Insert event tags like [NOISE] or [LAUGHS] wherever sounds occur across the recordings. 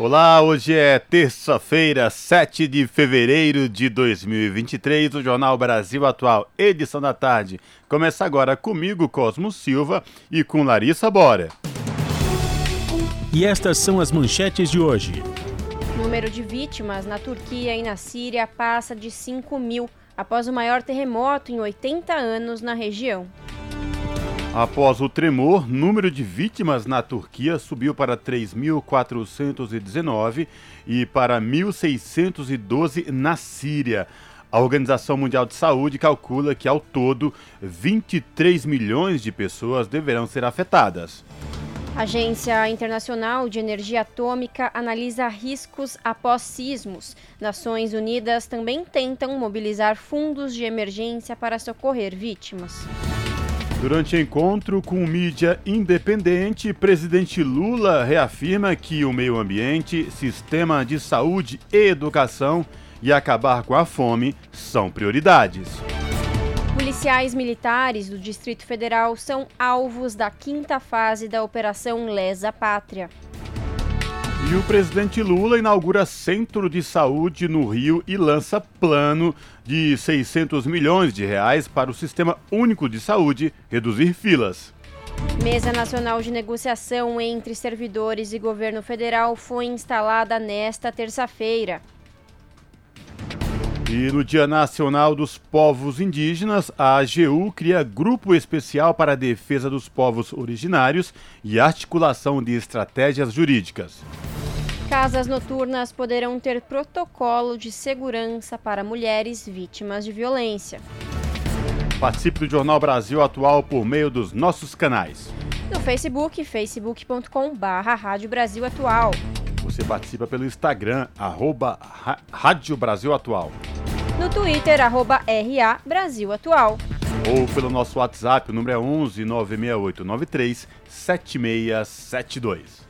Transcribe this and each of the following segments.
Olá, hoje é terça-feira, 7 de fevereiro de 2023, o Jornal Brasil Atual, edição da tarde. Começa agora comigo, Cosmo Silva, e com Larissa Bora. E estas são as manchetes de hoje. O número de vítimas na Turquia e na Síria passa de 5 mil após o maior terremoto em 80 anos na região. Após o tremor, número de vítimas na Turquia subiu para 3.419 e para 1.612 na Síria. A Organização Mundial de Saúde calcula que, ao todo, 23 milhões de pessoas deverão ser afetadas. A Agência Internacional de Energia Atômica analisa riscos após sismos. Nações Unidas também tentam mobilizar fundos de emergência para socorrer vítimas. Durante encontro com mídia independente, presidente Lula reafirma que o meio ambiente, sistema de saúde e educação e acabar com a fome são prioridades. Policiais militares do Distrito Federal são alvos da quinta fase da Operação Lesa Pátria. E o presidente Lula inaugura centro de saúde no Rio e lança plano de 600 milhões de reais para o Sistema Único de Saúde reduzir filas. Mesa Nacional de Negociação entre servidores e governo federal foi instalada nesta terça-feira. E no Dia Nacional dos Povos Indígenas, a AGU cria Grupo Especial para a Defesa dos Povos Originários e Articulação de Estratégias Jurídicas. Casas noturnas poderão ter protocolo de segurança para mulheres vítimas de violência. Participe do Jornal Brasil Atual por meio dos nossos canais. No Facebook, facebook.com barra Rádio Brasil Atual. Você participa pelo Instagram, arroba Rádio Brasil Atual. No Twitter, arroba RA Brasil Atual. Ou pelo nosso WhatsApp, o número é 11 968 93 7672.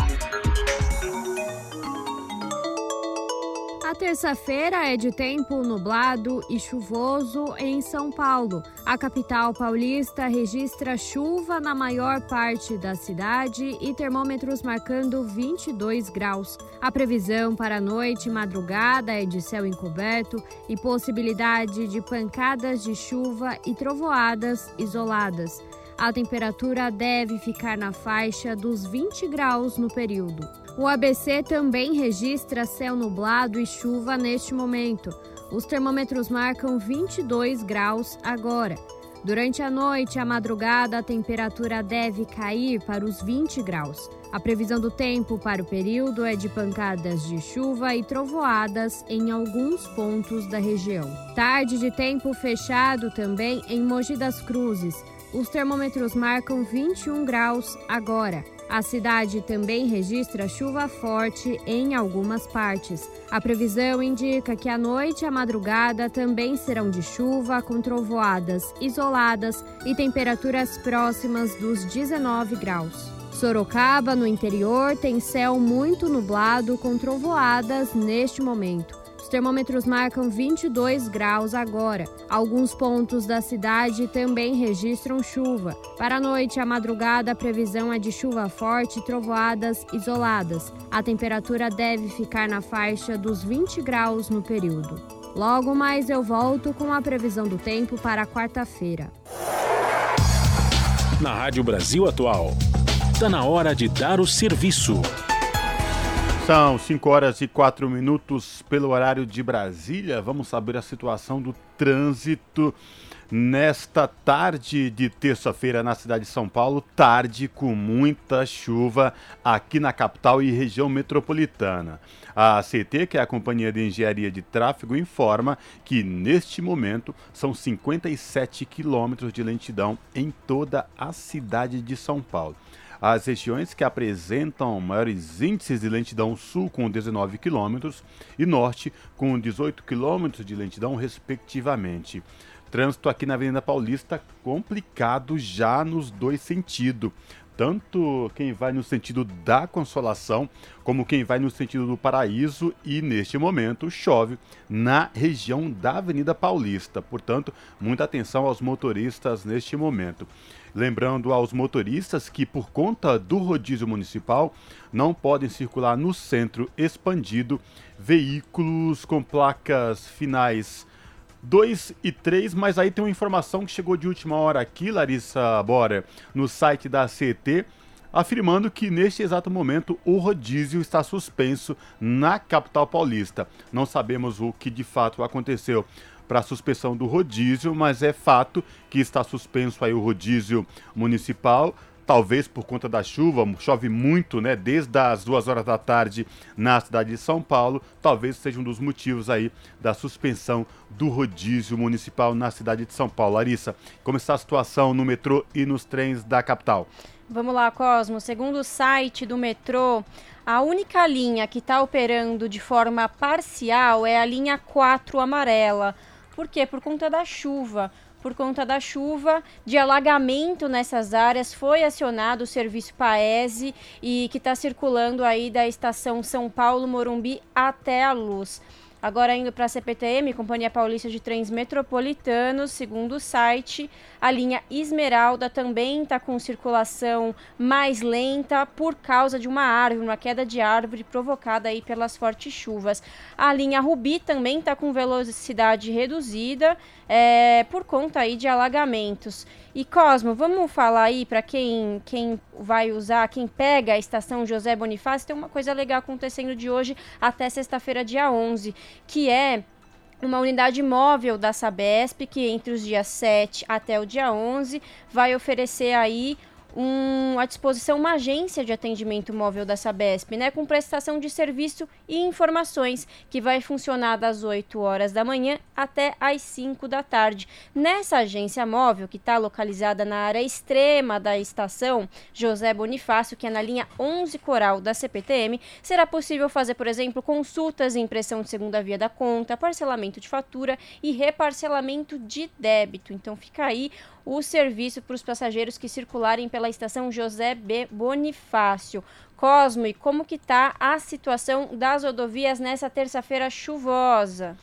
Terça-feira é de tempo nublado e chuvoso em São Paulo. A capital paulista registra chuva na maior parte da cidade e termômetros marcando 22 graus. A previsão para a noite e madrugada é de céu encoberto e possibilidade de pancadas de chuva e trovoadas isoladas. A temperatura deve ficar na faixa dos 20 graus no período. O ABC também registra céu nublado e chuva neste momento. Os termômetros marcam 22 graus agora. Durante a noite e a madrugada, a temperatura deve cair para os 20 graus. A previsão do tempo para o período é de pancadas de chuva e trovoadas em alguns pontos da região. Tarde de tempo fechado também em Mogi das Cruzes. Os termômetros marcam 21 graus agora. A cidade também registra chuva forte em algumas partes. A previsão indica que a noite e a madrugada também serão de chuva, com trovoadas isoladas e temperaturas próximas dos 19 graus. Sorocaba, no interior, tem céu muito nublado com trovoadas neste momento termômetros marcam 22 graus agora. Alguns pontos da cidade também registram chuva. Para a noite e a madrugada, a previsão é de chuva forte e trovoadas isoladas. A temperatura deve ficar na faixa dos 20 graus no período. Logo mais eu volto com a previsão do tempo para quarta-feira. Na Rádio Brasil Atual, está na hora de dar o serviço. São 5 horas e 4 minutos pelo horário de Brasília. Vamos saber a situação do trânsito Nesta tarde de terça-feira na cidade de São Paulo, tarde com muita chuva aqui na capital e região metropolitana. A CT, que é a Companhia de Engenharia de Tráfego, informa que neste momento são 57 quilômetros de lentidão em toda a cidade de São Paulo. As regiões que apresentam maiores índices de lentidão sul com 19 km e norte com 18 km de lentidão, respectivamente. Trânsito aqui na Avenida Paulista complicado já nos dois sentidos. Tanto quem vai no sentido da Consolação, como quem vai no sentido do Paraíso, e neste momento chove na região da Avenida Paulista. Portanto, muita atenção aos motoristas neste momento. Lembrando aos motoristas que, por conta do rodízio municipal, não podem circular no centro expandido veículos com placas finais 2 e 3, mas aí tem uma informação que chegou de última hora aqui, Larissa Bora, no site da CET, afirmando que neste exato momento o rodízio está suspenso na capital paulista. Não sabemos o que de fato aconteceu para a suspensão do rodízio, mas é fato que está suspenso aí o rodízio municipal. Talvez por conta da chuva, chove muito, né? Desde as duas horas da tarde na cidade de São Paulo. Talvez seja um dos motivos aí da suspensão do rodízio municipal na cidade de São Paulo. Larissa, como está a situação no metrô e nos trens da capital? Vamos lá, Cosmo. Segundo o site do metrô, a única linha que está operando de forma parcial é a linha 4 amarela. Por quê? Por conta da chuva. Por conta da chuva, de alagamento nessas áreas, foi acionado o serviço Paese e que está circulando aí da estação São Paulo Morumbi até a Luz. Agora indo para a CPTM, Companhia Paulista de Trens Metropolitanos, segundo o site, a linha Esmeralda também está com circulação mais lenta por causa de uma árvore, uma queda de árvore provocada aí pelas fortes chuvas. A linha Rubi também está com velocidade reduzida é, por conta aí de alagamentos. E Cosmo, vamos falar aí para quem, quem vai usar, quem pega a estação José Bonifácio, tem uma coisa legal acontecendo de hoje até sexta-feira, dia 11, que é uma unidade móvel da Sabesp que entre os dias 7 até o dia 11 vai oferecer aí um, à disposição uma agência de atendimento móvel da Sabesp, né, com prestação de serviço e informações, que vai funcionar das 8 horas da manhã até às 5 da tarde. Nessa agência móvel, que está localizada na área extrema da estação José Bonifácio, que é na linha 11 Coral da CPTM, será possível fazer, por exemplo, consultas, impressão de segunda via da conta, parcelamento de fatura e reparcelamento de débito. Então fica aí o serviço para os passageiros que circularem pela estação José B. Bonifácio. Cosmo, e como que está a situação das rodovias nessa terça-feira chuvosa?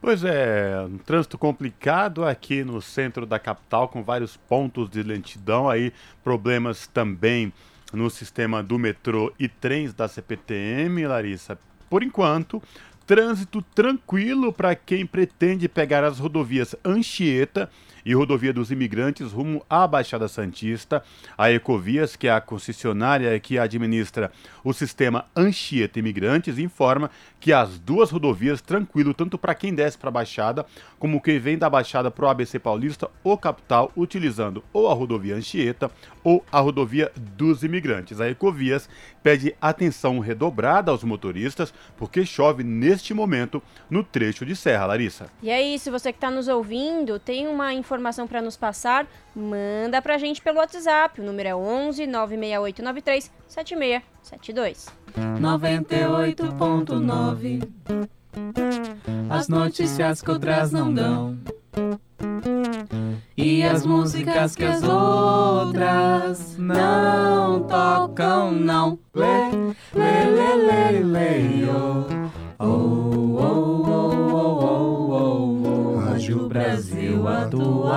Pois é, um trânsito complicado aqui no centro da capital, com vários pontos de lentidão, aí problemas também no sistema do metrô e trens da CPTM, Larissa. Por enquanto, trânsito tranquilo para quem pretende pegar as rodovias Anchieta e Rodovia dos Imigrantes rumo à Baixada Santista. A Ecovias, que é a concessionária que administra o sistema Anchieta Imigrantes, informa que as duas rodovias tranquilo tanto para quem desce para a Baixada como quem vem da Baixada para o ABC Paulista ou capital utilizando ou a rodovia Anchieta ou a rodovia dos Imigrantes. A Ecovias pede atenção redobrada aos motoristas porque chove neste momento no trecho de Serra, Larissa. E é isso, você que está nos ouvindo, tem uma informação informação para nos passar, manda para a gente pelo WhatsApp. O número é 11 96893 7672. 98.9 As notícias que outras não dão. E as músicas que as outras não tocam, não. Lê, lê, lê, lê, lê, oh, oh, oh, oh, oh, oh, oh. Rádio Brasil Atual.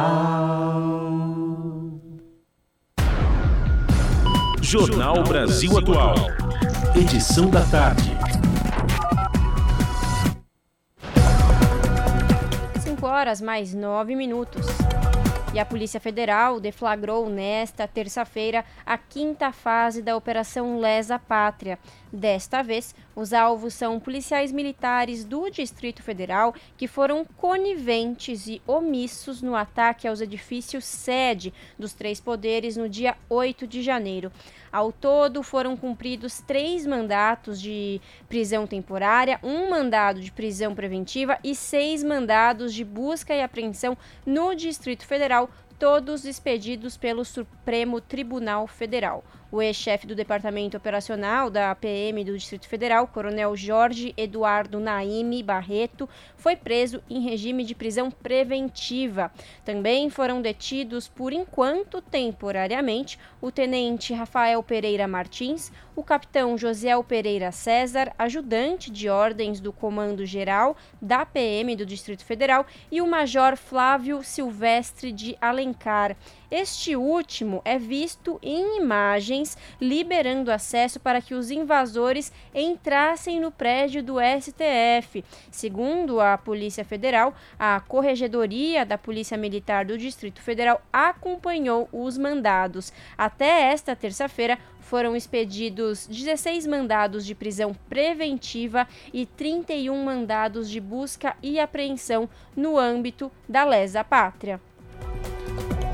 Jornal Brasil Atual. Edição da tarde. 5 horas mais 9 minutos. E a Polícia Federal deflagrou nesta terça-feira a quinta fase da Operação Lesa Pátria. Desta vez, os alvos são policiais militares do Distrito Federal que foram coniventes e omissos no ataque aos edifícios sede dos três poderes no dia 8 de janeiro. Ao todo, foram cumpridos três mandatos de prisão temporária, um mandado de prisão preventiva e seis mandados de busca e apreensão no Distrito Federal, todos expedidos pelo Supremo Tribunal Federal. O ex-chefe do Departamento Operacional da PM do Distrito Federal, Coronel Jorge Eduardo Naime Barreto, foi preso em regime de prisão preventiva. Também foram detidos, por enquanto, temporariamente, o tenente Rafael Pereira Martins, o capitão Josiel Pereira César, ajudante de ordens do Comando Geral da PM do Distrito Federal, e o major Flávio Silvestre de Alencar. Este último é visto em imagens liberando acesso para que os invasores entrassem no prédio do STF. Segundo a Polícia Federal, a Corregedoria da Polícia Militar do Distrito Federal acompanhou os mandados. Até esta terça-feira, foram expedidos 16 mandados de prisão preventiva e 31 mandados de busca e apreensão no âmbito da lesa pátria.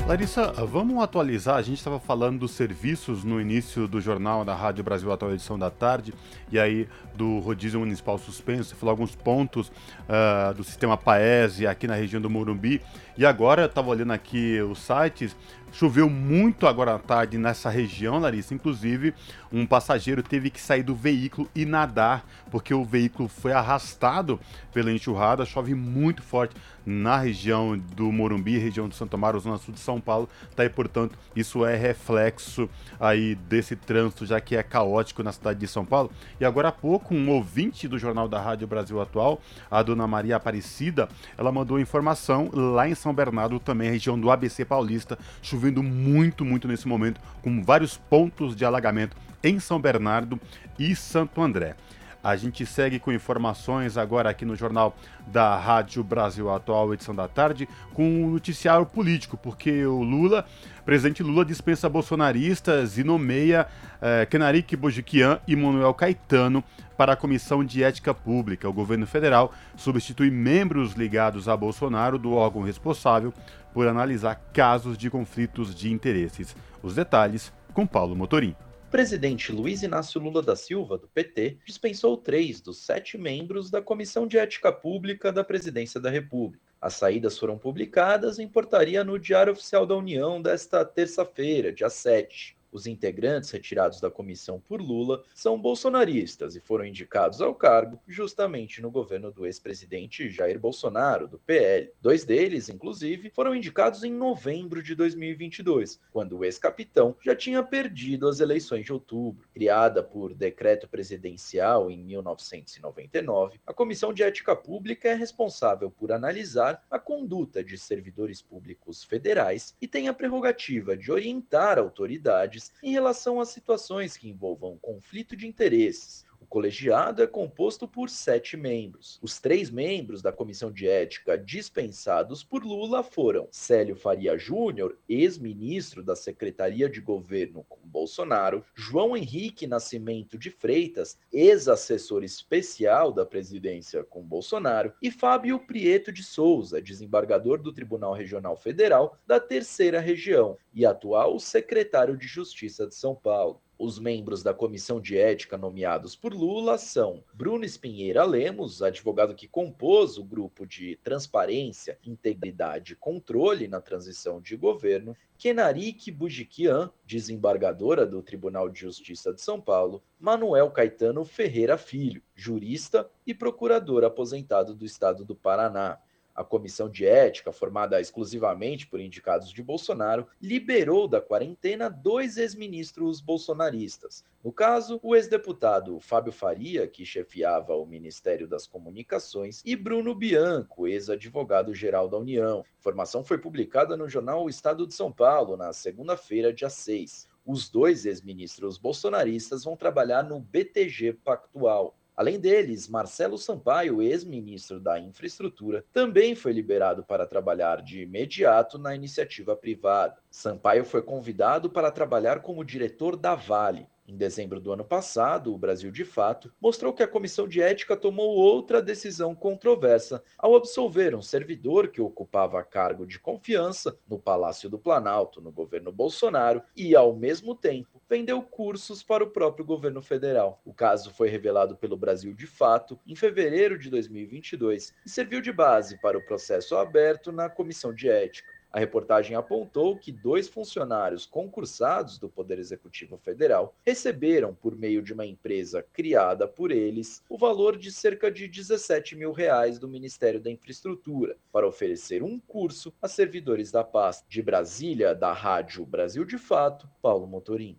Larissa, vamos atualizar. A gente estava falando dos serviços no início do jornal da Rádio Brasil Atual edição da tarde, e aí do rodízio municipal suspenso. Você falou alguns pontos uh, do sistema Paese aqui na região do Morumbi. E agora, eu estava olhando aqui os sites, Choveu muito agora à tarde nessa região, Larissa. Inclusive, um passageiro teve que sair do veículo e nadar, porque o veículo foi arrastado pela enxurrada. Chove muito forte na região do Morumbi, região do Santo Amaro, zona sul de São Paulo. Tá aí, portanto, isso é reflexo aí desse trânsito, já que é caótico na cidade de São Paulo. E agora há pouco, um ouvinte do Jornal da Rádio Brasil Atual, a dona Maria Aparecida, ela mandou informação lá em São Bernardo, também região do ABC Paulista, chovendo muito, muito nesse momento, com vários pontos de alagamento em São Bernardo e Santo André. A gente segue com informações agora aqui no Jornal da Rádio Brasil Atual, edição da tarde, com o noticiário político, porque o Lula, presidente Lula, dispensa bolsonaristas e nomeia eh, Kenarik Bojiquian e Manuel Caetano para a Comissão de Ética Pública. O governo federal substitui membros ligados a Bolsonaro do órgão responsável por analisar casos de conflitos de interesses. Os detalhes com Paulo Motorim. O presidente Luiz Inácio Lula da Silva, do PT, dispensou três dos sete membros da Comissão de Ética Pública da Presidência da República. As saídas foram publicadas em portaria no Diário Oficial da União desta terça-feira, dia 7. Os integrantes retirados da comissão por Lula são bolsonaristas e foram indicados ao cargo justamente no governo do ex-presidente Jair Bolsonaro, do PL. Dois deles, inclusive, foram indicados em novembro de 2022, quando o ex-capitão já tinha perdido as eleições de outubro. Criada por decreto presidencial em 1999, a Comissão de Ética Pública é responsável por analisar a conduta de servidores públicos federais e tem a prerrogativa de orientar autoridades em relação a situações que envolvam conflito de interesses, colegiado é composto por sete membros. Os três membros da comissão de ética dispensados por Lula foram Célio Faria Júnior, ex-ministro da Secretaria de Governo com Bolsonaro, João Henrique Nascimento de Freitas, ex-assessor especial da presidência com Bolsonaro, e Fábio Prieto de Souza, desembargador do Tribunal Regional Federal da Terceira Região e atual secretário de Justiça de São Paulo. Os membros da comissão de ética nomeados por Lula são Bruno Espinheira Lemos, advogado que compôs o grupo de transparência, integridade e controle na transição de governo, Kenarik Bujikian, desembargadora do Tribunal de Justiça de São Paulo, Manuel Caetano Ferreira Filho, jurista e procurador aposentado do estado do Paraná a comissão de ética, formada exclusivamente por indicados de Bolsonaro, liberou da quarentena dois ex-ministros bolsonaristas. No caso, o ex-deputado Fábio Faria, que chefiava o Ministério das Comunicações, e Bruno Bianco, ex-advogado-geral da União. A informação foi publicada no jornal O Estado de São Paulo na segunda-feira, dia 6. Os dois ex-ministros bolsonaristas vão trabalhar no BTG Pactual, Além deles, Marcelo Sampaio, ex-ministro da Infraestrutura, também foi liberado para trabalhar de imediato na iniciativa privada. Sampaio foi convidado para trabalhar como diretor da Vale, em dezembro do ano passado, o Brasil de Fato mostrou que a Comissão de Ética tomou outra decisão controversa ao absolver um servidor que ocupava cargo de confiança no Palácio do Planalto, no governo Bolsonaro, e, ao mesmo tempo, vendeu cursos para o próprio governo federal. O caso foi revelado pelo Brasil de Fato em fevereiro de 2022 e serviu de base para o processo aberto na Comissão de Ética. A reportagem apontou que dois funcionários concursados do Poder Executivo Federal receberam, por meio de uma empresa criada por eles, o valor de cerca de 17 mil reais do Ministério da Infraestrutura para oferecer um curso a servidores da pasta. De Brasília, da Rádio Brasil de Fato, Paulo Motorim.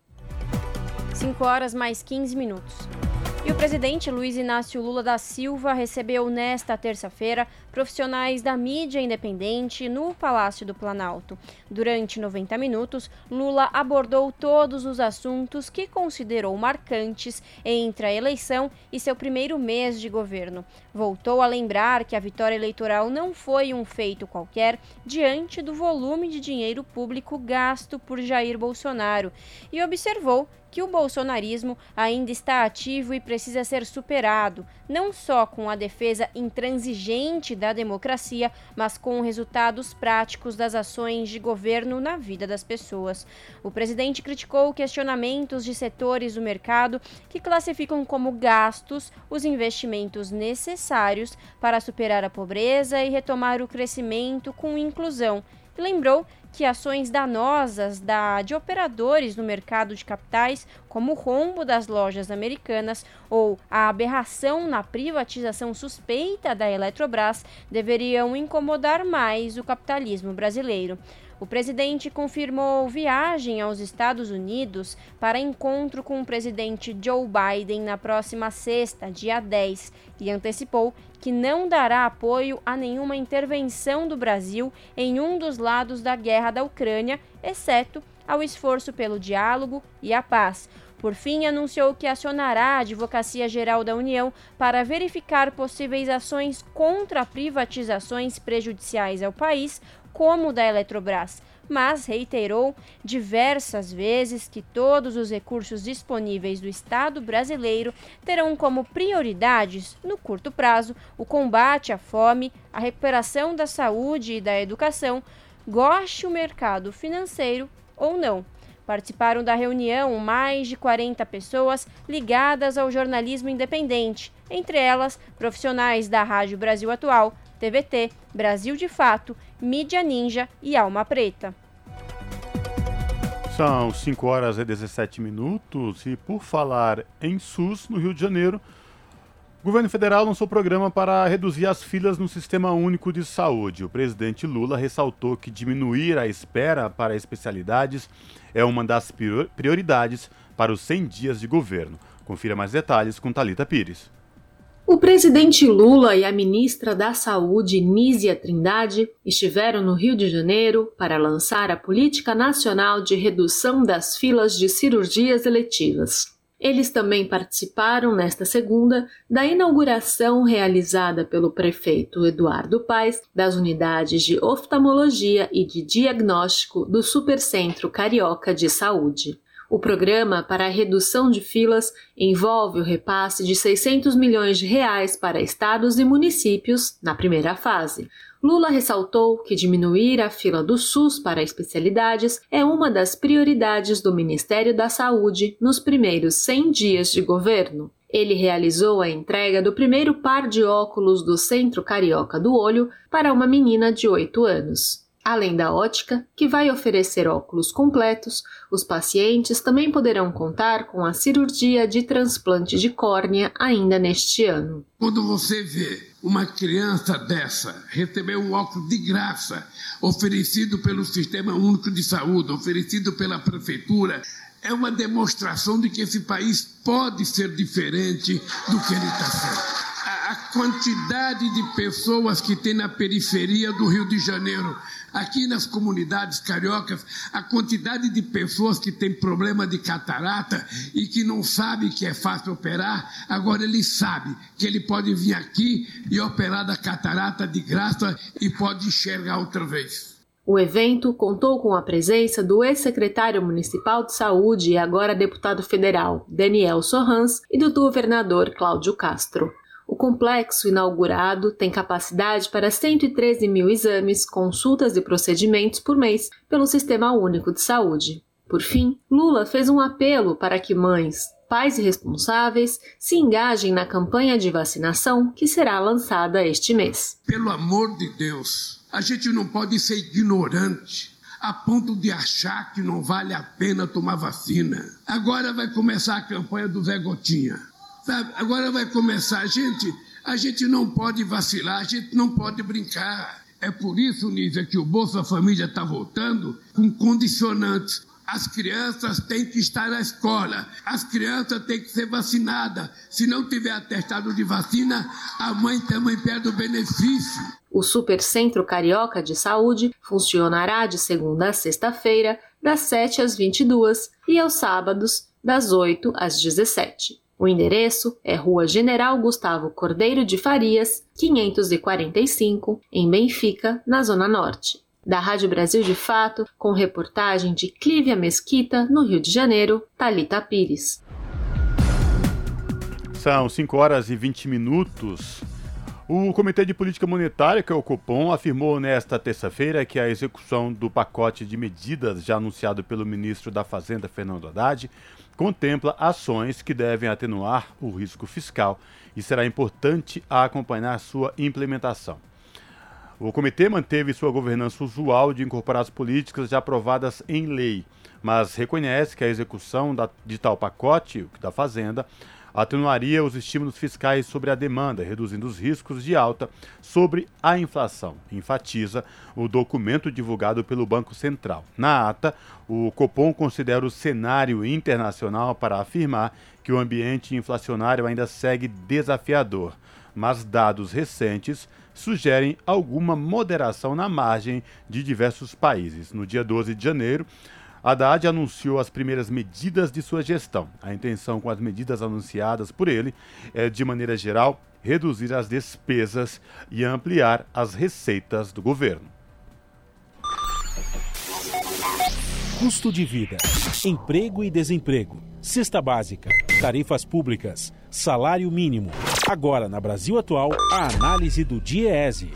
5 horas mais 15 minutos. E o presidente Luiz Inácio Lula da Silva recebeu nesta terça-feira profissionais da mídia independente no Palácio do Planalto. Durante 90 minutos, Lula abordou todos os assuntos que considerou marcantes entre a eleição e seu primeiro mês de governo. Voltou a lembrar que a vitória eleitoral não foi um feito qualquer diante do volume de dinheiro público gasto por Jair Bolsonaro e observou que o bolsonarismo ainda está ativo e precisa ser superado, não só com a defesa intransigente da democracia, mas com resultados práticos das ações de governo na vida das pessoas. O presidente criticou questionamentos de setores do mercado que classificam como gastos os investimentos necessários para superar a pobreza e retomar o crescimento com inclusão. E lembrou que ações danosas da, de operadores no mercado de capitais, como o rombo das lojas americanas ou a aberração na privatização suspeita da Eletrobras, deveriam incomodar mais o capitalismo brasileiro. O presidente confirmou viagem aos Estados Unidos para encontro com o presidente Joe Biden na próxima sexta, dia 10, e antecipou que não dará apoio a nenhuma intervenção do Brasil em um dos lados da guerra da Ucrânia, exceto ao esforço pelo diálogo e a paz. Por fim, anunciou que acionará a Advocacia Geral da União para verificar possíveis ações contra privatizações prejudiciais ao país, como da Eletrobras, mas reiterou diversas vezes que todos os recursos disponíveis do Estado brasileiro terão como prioridades, no curto prazo, o combate à fome, a recuperação da saúde e da educação, goste o mercado financeiro ou não. Participaram da reunião mais de 40 pessoas ligadas ao jornalismo independente, entre elas profissionais da Rádio Brasil Atual, TVT, Brasil de Fato, Mídia Ninja e Alma Preta. São 5 horas e 17 minutos e por falar em SUS no Rio de Janeiro, o governo federal lançou programa para reduzir as filas no Sistema Único de Saúde. O presidente Lula ressaltou que diminuir a espera para especialidades é uma das prioridades para os 100 dias de governo. Confira mais detalhes com Talita Pires. O presidente Lula e a ministra da Saúde, Nízia Trindade, estiveram no Rio de Janeiro para lançar a Política Nacional de Redução das Filas de Cirurgias Eletivas. Eles também participaram, nesta segunda, da inauguração realizada pelo prefeito Eduardo Paes das unidades de oftalmologia e de diagnóstico do Supercentro Carioca de Saúde. O programa para a redução de filas envolve o repasse de 600 milhões de reais para estados e municípios na primeira fase. Lula ressaltou que diminuir a fila do SUS para especialidades é uma das prioridades do Ministério da Saúde nos primeiros 100 dias de governo. Ele realizou a entrega do primeiro par de óculos do Centro Carioca do Olho para uma menina de 8 anos. Além da ótica, que vai oferecer óculos completos, os pacientes também poderão contar com a cirurgia de transplante de córnea ainda neste ano. Quando você vê uma criança dessa receber um óculos de graça, oferecido pelo Sistema Único de Saúde, oferecido pela Prefeitura, é uma demonstração de que esse país pode ser diferente do que ele está sendo. A quantidade de pessoas que tem na periferia do Rio de Janeiro Aqui nas comunidades cariocas, a quantidade de pessoas que têm problema de catarata e que não sabe que é fácil operar, agora ele sabe que ele pode vir aqui e operar da catarata de graça e pode enxergar outra vez. O evento contou com a presença do ex-secretário municipal de saúde e agora deputado federal, Daniel Sorrans, e do governador Cláudio Castro. Complexo inaugurado tem capacidade para 113 mil exames, consultas e procedimentos por mês pelo Sistema Único de Saúde. Por fim, Lula fez um apelo para que mães, pais e responsáveis se engajem na campanha de vacinação que será lançada este mês. Pelo amor de Deus, a gente não pode ser ignorante a ponto de achar que não vale a pena tomar vacina. Agora vai começar a campanha do Zé Gotinha. Sabe? Agora vai começar. Gente, a gente não pode vacilar, a gente não pode brincar. É por isso, Nízia, que o Bolsa Família está voltando com condicionantes. As crianças têm que estar na escola, as crianças têm que ser vacinadas. Se não tiver atestado de vacina, a mãe também perde o benefício. O Supercentro Carioca de Saúde funcionará de segunda a sexta-feira, das 7 às 22 e aos sábados, das 8 às 17. O endereço é Rua General Gustavo Cordeiro de Farias, 545, em Benfica, na Zona Norte. Da Rádio Brasil de Fato, com reportagem de Clívia Mesquita, no Rio de Janeiro, Talita Pires. São 5 horas e 20 minutos. O Comitê de Política Monetária, que é o Copom, afirmou nesta terça-feira que a execução do pacote de medidas já anunciado pelo ministro da Fazenda, Fernando Haddad, contempla ações que devem atenuar o risco fiscal e será importante acompanhar sua implementação. O comitê manteve sua governança usual de incorporar as políticas já aprovadas em lei, mas reconhece que a execução da, de tal pacote da Fazenda atenuaria os estímulos fiscais sobre a demanda, reduzindo os riscos de alta sobre a inflação, enfatiza o documento divulgado pelo Banco Central. Na ata, o Copom considera o cenário internacional para afirmar que o ambiente inflacionário ainda segue desafiador, mas dados recentes sugerem alguma moderação na margem de diversos países. No dia 12 de janeiro, Haddad anunciou as primeiras medidas de sua gestão. A intenção com as medidas anunciadas por ele é, de maneira geral, reduzir as despesas e ampliar as receitas do governo. Custo de vida, emprego e desemprego, cesta básica, tarifas públicas, salário mínimo. Agora, na Brasil Atual, a análise do DIEESE.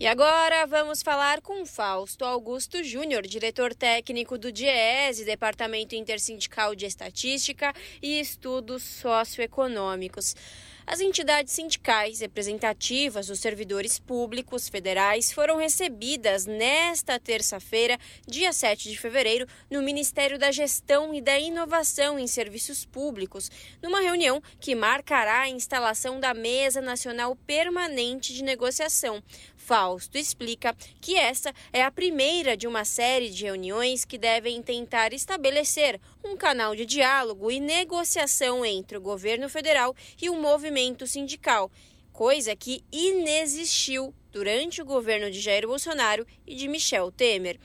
E agora vamos falar com Fausto Augusto Júnior, diretor técnico do DIEESE, Departamento Intersindical de Estatística e Estudos Socioeconômicos. As entidades sindicais representativas dos servidores públicos federais foram recebidas nesta terça-feira, dia 7 de fevereiro, no Ministério da Gestão e da Inovação em Serviços Públicos, numa reunião que marcará a instalação da Mesa Nacional Permanente de Negociação. Fausto explica que essa é a primeira de uma série de reuniões que devem tentar estabelecer um canal de diálogo e negociação entre o governo federal e o movimento sindical, coisa que inexistiu durante o governo de Jair Bolsonaro e de Michel Temer.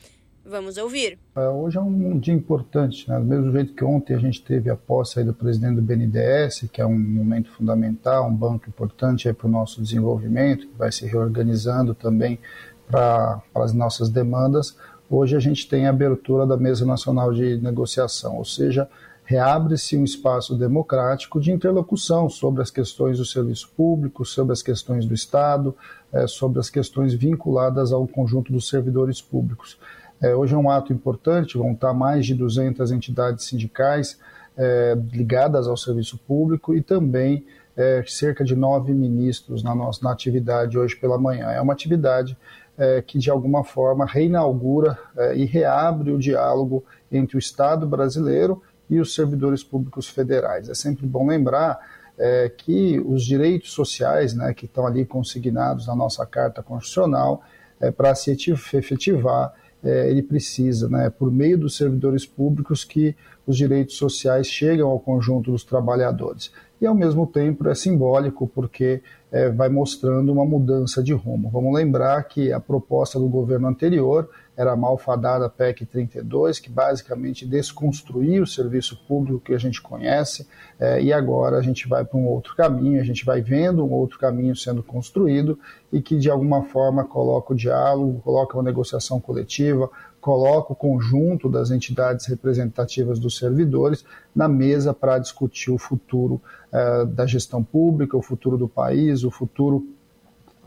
Vamos ouvir. É, hoje é um dia importante, né? do mesmo jeito que ontem a gente teve a posse do presidente do BNDES, que é um momento fundamental, um banco importante para o nosso desenvolvimento, que vai se reorganizando também para as nossas demandas. Hoje a gente tem a abertura da Mesa Nacional de Negociação, ou seja, reabre-se um espaço democrático de interlocução sobre as questões do serviço público, sobre as questões do Estado, é, sobre as questões vinculadas ao conjunto dos servidores públicos. É, hoje é um ato importante, vão estar mais de 200 entidades sindicais é, ligadas ao serviço público e também é, cerca de nove ministros na nossa na atividade hoje pela manhã. É uma atividade é, que de alguma forma reinaugura é, e reabre o diálogo entre o Estado brasileiro e os servidores públicos federais. É sempre bom lembrar é, que os direitos sociais, né, que estão ali consignados na nossa Carta Constitucional, é, para se efetivar, é, ele precisa, né, por meio dos servidores públicos, que os direitos sociais chegam ao conjunto dos trabalhadores. E, ao mesmo tempo, é simbólico porque é, vai mostrando uma mudança de rumo. Vamos lembrar que a proposta do governo anterior era a malfadada PEC 32, que basicamente desconstruía o serviço público que a gente conhece, é, e agora a gente vai para um outro caminho, a gente vai vendo um outro caminho sendo construído e que de alguma forma coloca o diálogo, coloca uma negociação coletiva, coloca o conjunto das entidades representativas dos servidores na mesa para discutir o futuro uh, da gestão pública, o futuro do país, o futuro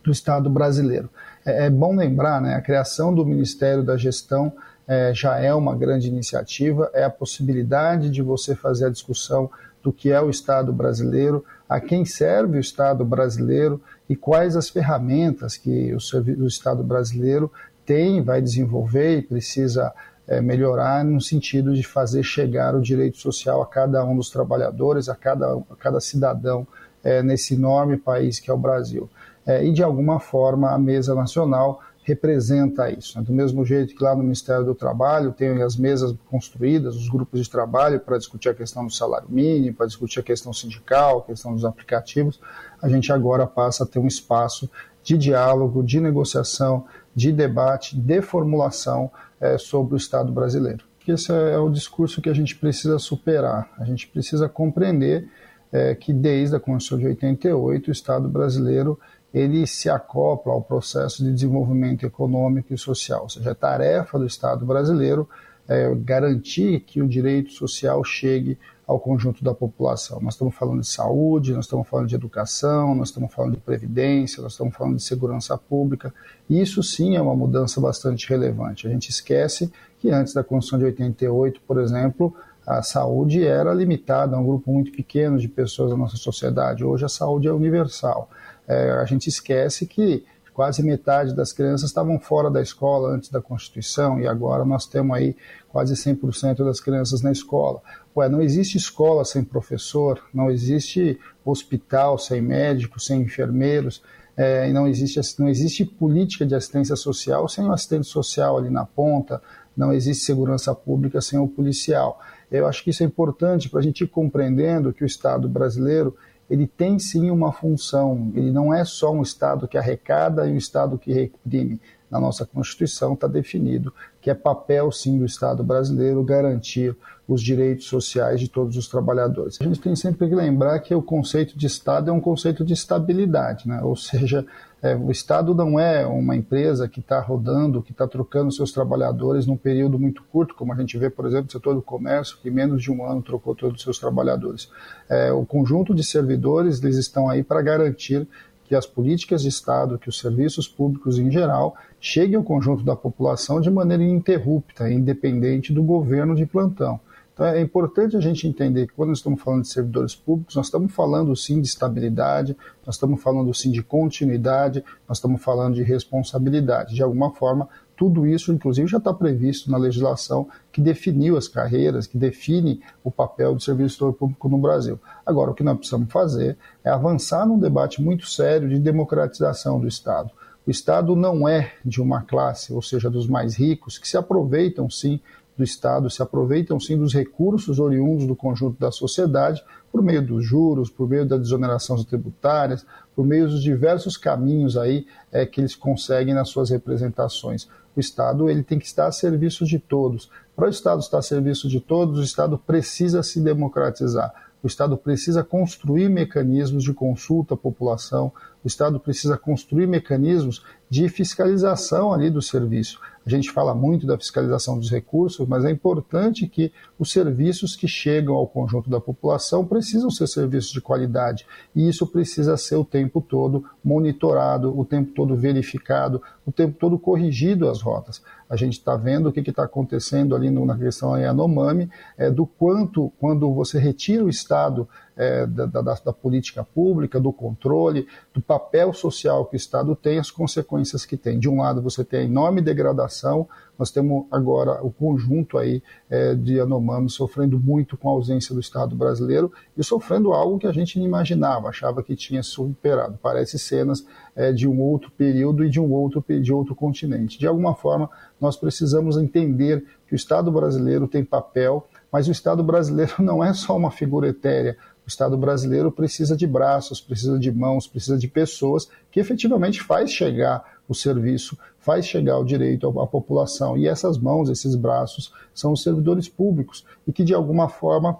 do Estado brasileiro. É, é bom lembrar, né, a criação do Ministério da Gestão é, já é uma grande iniciativa, é a possibilidade de você fazer a discussão do que é o Estado brasileiro, a quem serve o Estado brasileiro e quais as ferramentas que o, o Estado brasileiro tem, vai desenvolver e precisa é, melhorar no sentido de fazer chegar o direito social a cada um dos trabalhadores, a cada, a cada cidadão é, nesse enorme país que é o Brasil. É, e, de alguma forma, a mesa nacional representa isso. Né? Do mesmo jeito que lá no Ministério do Trabalho tem as mesas construídas, os grupos de trabalho para discutir a questão do salário mínimo, para discutir a questão sindical, a questão dos aplicativos, a gente agora passa a ter um espaço de diálogo, de negociação, de debate, de formulação é, sobre o Estado brasileiro. Esse é o discurso que a gente precisa superar. A gente precisa compreender é, que desde a Constituição de 88 o Estado brasileiro ele se acopla ao processo de desenvolvimento econômico e social. Ou seja, é tarefa do Estado brasileiro é, garantir que o direito social chegue ao conjunto da população. Nós estamos falando de saúde, nós estamos falando de educação, nós estamos falando de previdência, nós estamos falando de segurança pública. Isso sim é uma mudança bastante relevante. A gente esquece que antes da Constituição de 88, por exemplo, a saúde era limitada a um grupo muito pequeno de pessoas da nossa sociedade. Hoje a saúde é universal. É, a gente esquece que quase metade das crianças estavam fora da escola antes da Constituição e agora nós temos aí quase 100% das crianças na escola. Ué, não existe escola sem professor, não existe hospital sem médicos, sem enfermeiros, é, não, existe, não existe política de assistência social sem o assistente social ali na ponta, não existe segurança pública sem o policial. Eu acho que isso é importante para a gente ir compreendendo que o Estado brasileiro ele tem sim uma função, ele não é só um Estado que arrecada e um Estado que reprime. Na nossa Constituição está definido que é papel sim do Estado brasileiro garantir os direitos sociais de todos os trabalhadores. A gente tem sempre que lembrar que o conceito de Estado é um conceito de estabilidade, né? ou seja, é, o Estado não é uma empresa que está rodando, que está trocando seus trabalhadores num período muito curto, como a gente vê, por exemplo, no setor do comércio, que em menos de um ano trocou todos os seus trabalhadores. É, o conjunto de servidores, eles estão aí para garantir que as políticas de Estado, que os serviços públicos em geral, cheguem ao conjunto da população de maneira ininterrupta, independente do governo de plantão. Então é importante a gente entender que quando nós estamos falando de servidores públicos, nós estamos falando sim de estabilidade, nós estamos falando sim de continuidade, nós estamos falando de responsabilidade. De alguma forma, tudo isso, inclusive, já está previsto na legislação que definiu as carreiras, que define o papel do servidor público no Brasil. Agora, o que nós precisamos fazer é avançar num debate muito sério de democratização do Estado. O Estado não é de uma classe, ou seja, dos mais ricos, que se aproveitam sim do Estado se aproveitam sim dos recursos oriundos do conjunto da sociedade por meio dos juros, por meio das desonerações tributárias, por meio dos diversos caminhos aí é, que eles conseguem nas suas representações. O Estado ele tem que estar a serviço de todos. Para o Estado estar a serviço de todos, o Estado precisa se democratizar. O Estado precisa construir mecanismos de consulta à população, o Estado precisa construir mecanismos de fiscalização ali do serviço. A gente fala muito da fiscalização dos recursos, mas é importante que os serviços que chegam ao conjunto da população precisam ser serviços de qualidade e isso precisa ser o tempo todo monitorado, o tempo todo verificado, o tempo todo corrigido as rotas. A gente está vendo o que está acontecendo ali na questão Yanomami, é, do quanto, quando você retira o Estado é, da, da, da, política pública, do controle, do papel social que o Estado tem, as consequências que tem. De um lado, você tem a enorme degradação, nós temos agora o conjunto aí é, de Yanomami sofrendo muito com a ausência do Estado brasileiro e sofrendo algo que a gente não imaginava, achava que tinha superado. Parece cenas é, de um outro período e de um outro, de outro continente. De alguma forma, nós precisamos entender que o Estado brasileiro tem papel Mas o Estado brasileiro [LAUGHS] não é só uma figura etérea. O Estado brasileiro precisa de braços, precisa de mãos, precisa de pessoas que efetivamente faz chegar o serviço, faz chegar o direito à população. E essas mãos, esses braços, são os servidores públicos e que de alguma forma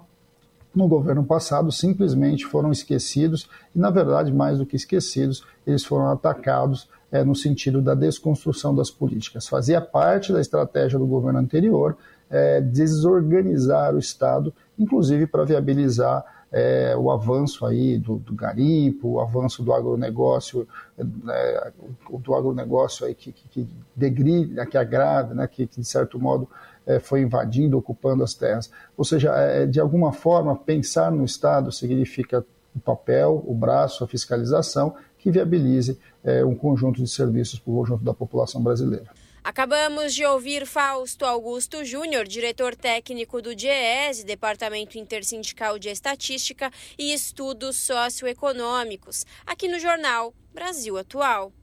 no governo passado simplesmente foram esquecidos e, na verdade, mais do que esquecidos, eles foram atacados é, no sentido da desconstrução das políticas. Fazia parte da estratégia do governo anterior é, desorganizar o Estado, inclusive para viabilizar é, o avanço aí do, do, garimpo, o avanço do agronegócio, é, do agronegócio aí que, que, que degride, que agrada, né, que, que de certo modo é, foi invadindo, ocupando as terras. Ou seja, é, de alguma forma, pensar no Estado significa o papel, o braço, a fiscalização que viabilize é, um conjunto de serviços para o conjunto da população brasileira. Acabamos de ouvir Fausto Augusto Júnior, diretor técnico do DIEESE, Departamento Intersindical de Estatística e Estudos Socioeconômicos, aqui no jornal Brasil Atual.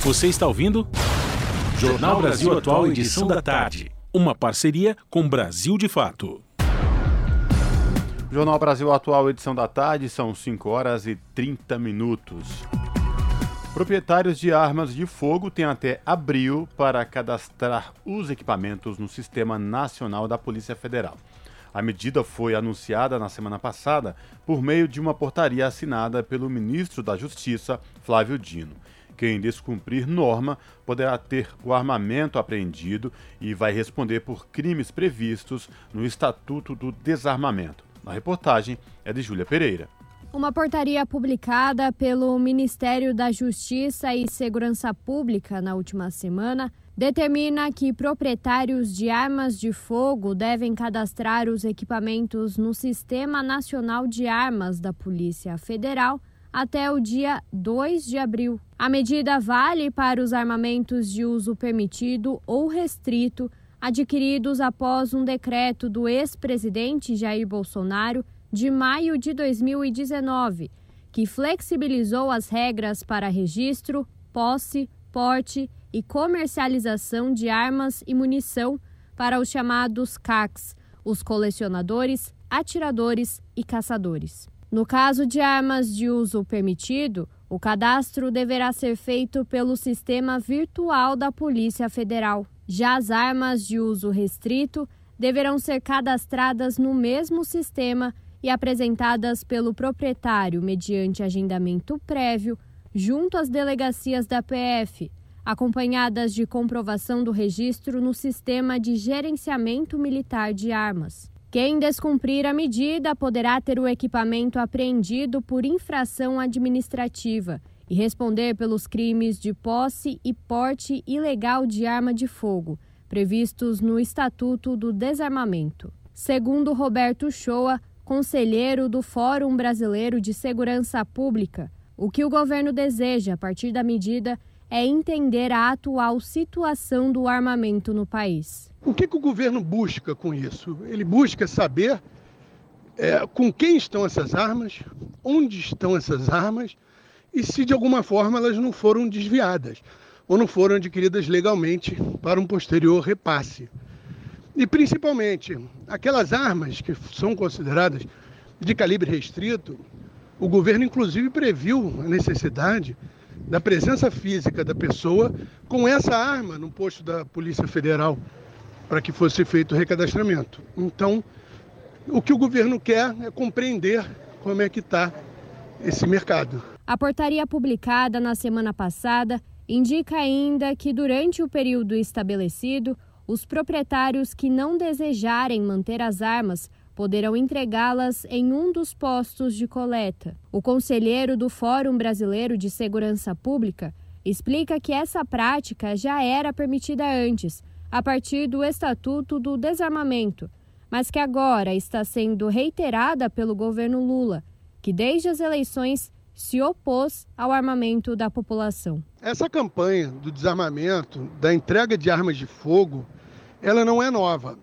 Você está ouvindo? Jornal Brasil Atual, edição da tarde. Uma parceria com Brasil de Fato. Jornal Brasil Atual, edição da tarde, são 5 horas e 30 minutos. Proprietários de armas de fogo têm até abril para cadastrar os equipamentos no Sistema Nacional da Polícia Federal. A medida foi anunciada na semana passada por meio de uma portaria assinada pelo ministro da Justiça, Flávio Dino. Quem descumprir norma poderá ter o armamento apreendido e vai responder por crimes previstos no Estatuto do Desarmamento. A reportagem é de Júlia Pereira. Uma portaria publicada pelo Ministério da Justiça e Segurança Pública na última semana determina que proprietários de armas de fogo devem cadastrar os equipamentos no Sistema Nacional de Armas da Polícia Federal até o dia 2 de abril. A medida vale para os armamentos de uso permitido ou restrito adquiridos após um decreto do ex-presidente Jair Bolsonaro de maio de 2019, que flexibilizou as regras para registro, posse, porte e comercialização de armas e munição para os chamados CACs, os colecionadores, atiradores e caçadores. No caso de armas de uso permitido, o cadastro deverá ser feito pelo sistema virtual da Polícia Federal. Já as armas de uso restrito deverão ser cadastradas no mesmo sistema e apresentadas pelo proprietário mediante agendamento prévio junto às delegacias da PF, acompanhadas de comprovação do registro no Sistema de Gerenciamento Militar de Armas. Quem descumprir a medida poderá ter o equipamento apreendido por infração administrativa e responder pelos crimes de posse e porte ilegal de arma de fogo, previstos no Estatuto do Desarmamento. Segundo Roberto Shoa, conselheiro do Fórum Brasileiro de Segurança Pública, o que o governo deseja a partir da medida é entender a atual situação do armamento no país. O que, que o governo busca com isso? Ele busca saber é, com quem estão essas armas, onde estão essas armas e se de alguma forma elas não foram desviadas ou não foram adquiridas legalmente para um posterior repasse. E principalmente aquelas armas que são consideradas de calibre restrito, o governo inclusive previu a necessidade da presença física da pessoa com essa arma no posto da Polícia Federal para que fosse feito o recadastramento. Então, o que o governo quer é compreender como é que está esse mercado. A portaria publicada na semana passada indica ainda que durante o período estabelecido, os proprietários que não desejarem manter as armas poderão entregá-las em um dos postos de coleta. O conselheiro do Fórum Brasileiro de Segurança Pública explica que essa prática já era permitida antes, a partir do Estatuto do Desarmamento, mas que agora está sendo reiterada pelo governo Lula, que desde as eleições se opôs ao armamento da população. Essa campanha do desarmamento, da entrega de armas de fogo, ela não é nova.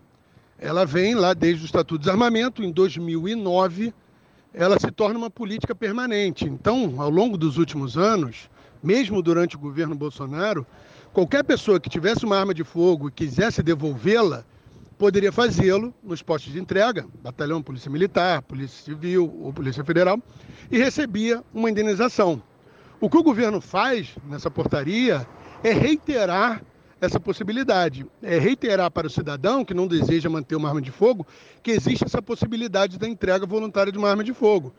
Ela vem lá desde o Estatuto de Desarmamento, em 2009, ela se torna uma política permanente. Então, ao longo dos últimos anos, mesmo durante o governo Bolsonaro, qualquer pessoa que tivesse uma arma de fogo e quisesse devolvê-la, poderia fazê-lo nos postos de entrega, batalhão, polícia militar, polícia civil ou polícia federal, e recebia uma indenização. O que o governo faz nessa portaria é reiterar essa possibilidade, é reiterar para o cidadão que não deseja manter uma arma de fogo que existe essa possibilidade da entrega voluntária de uma arma de fogo.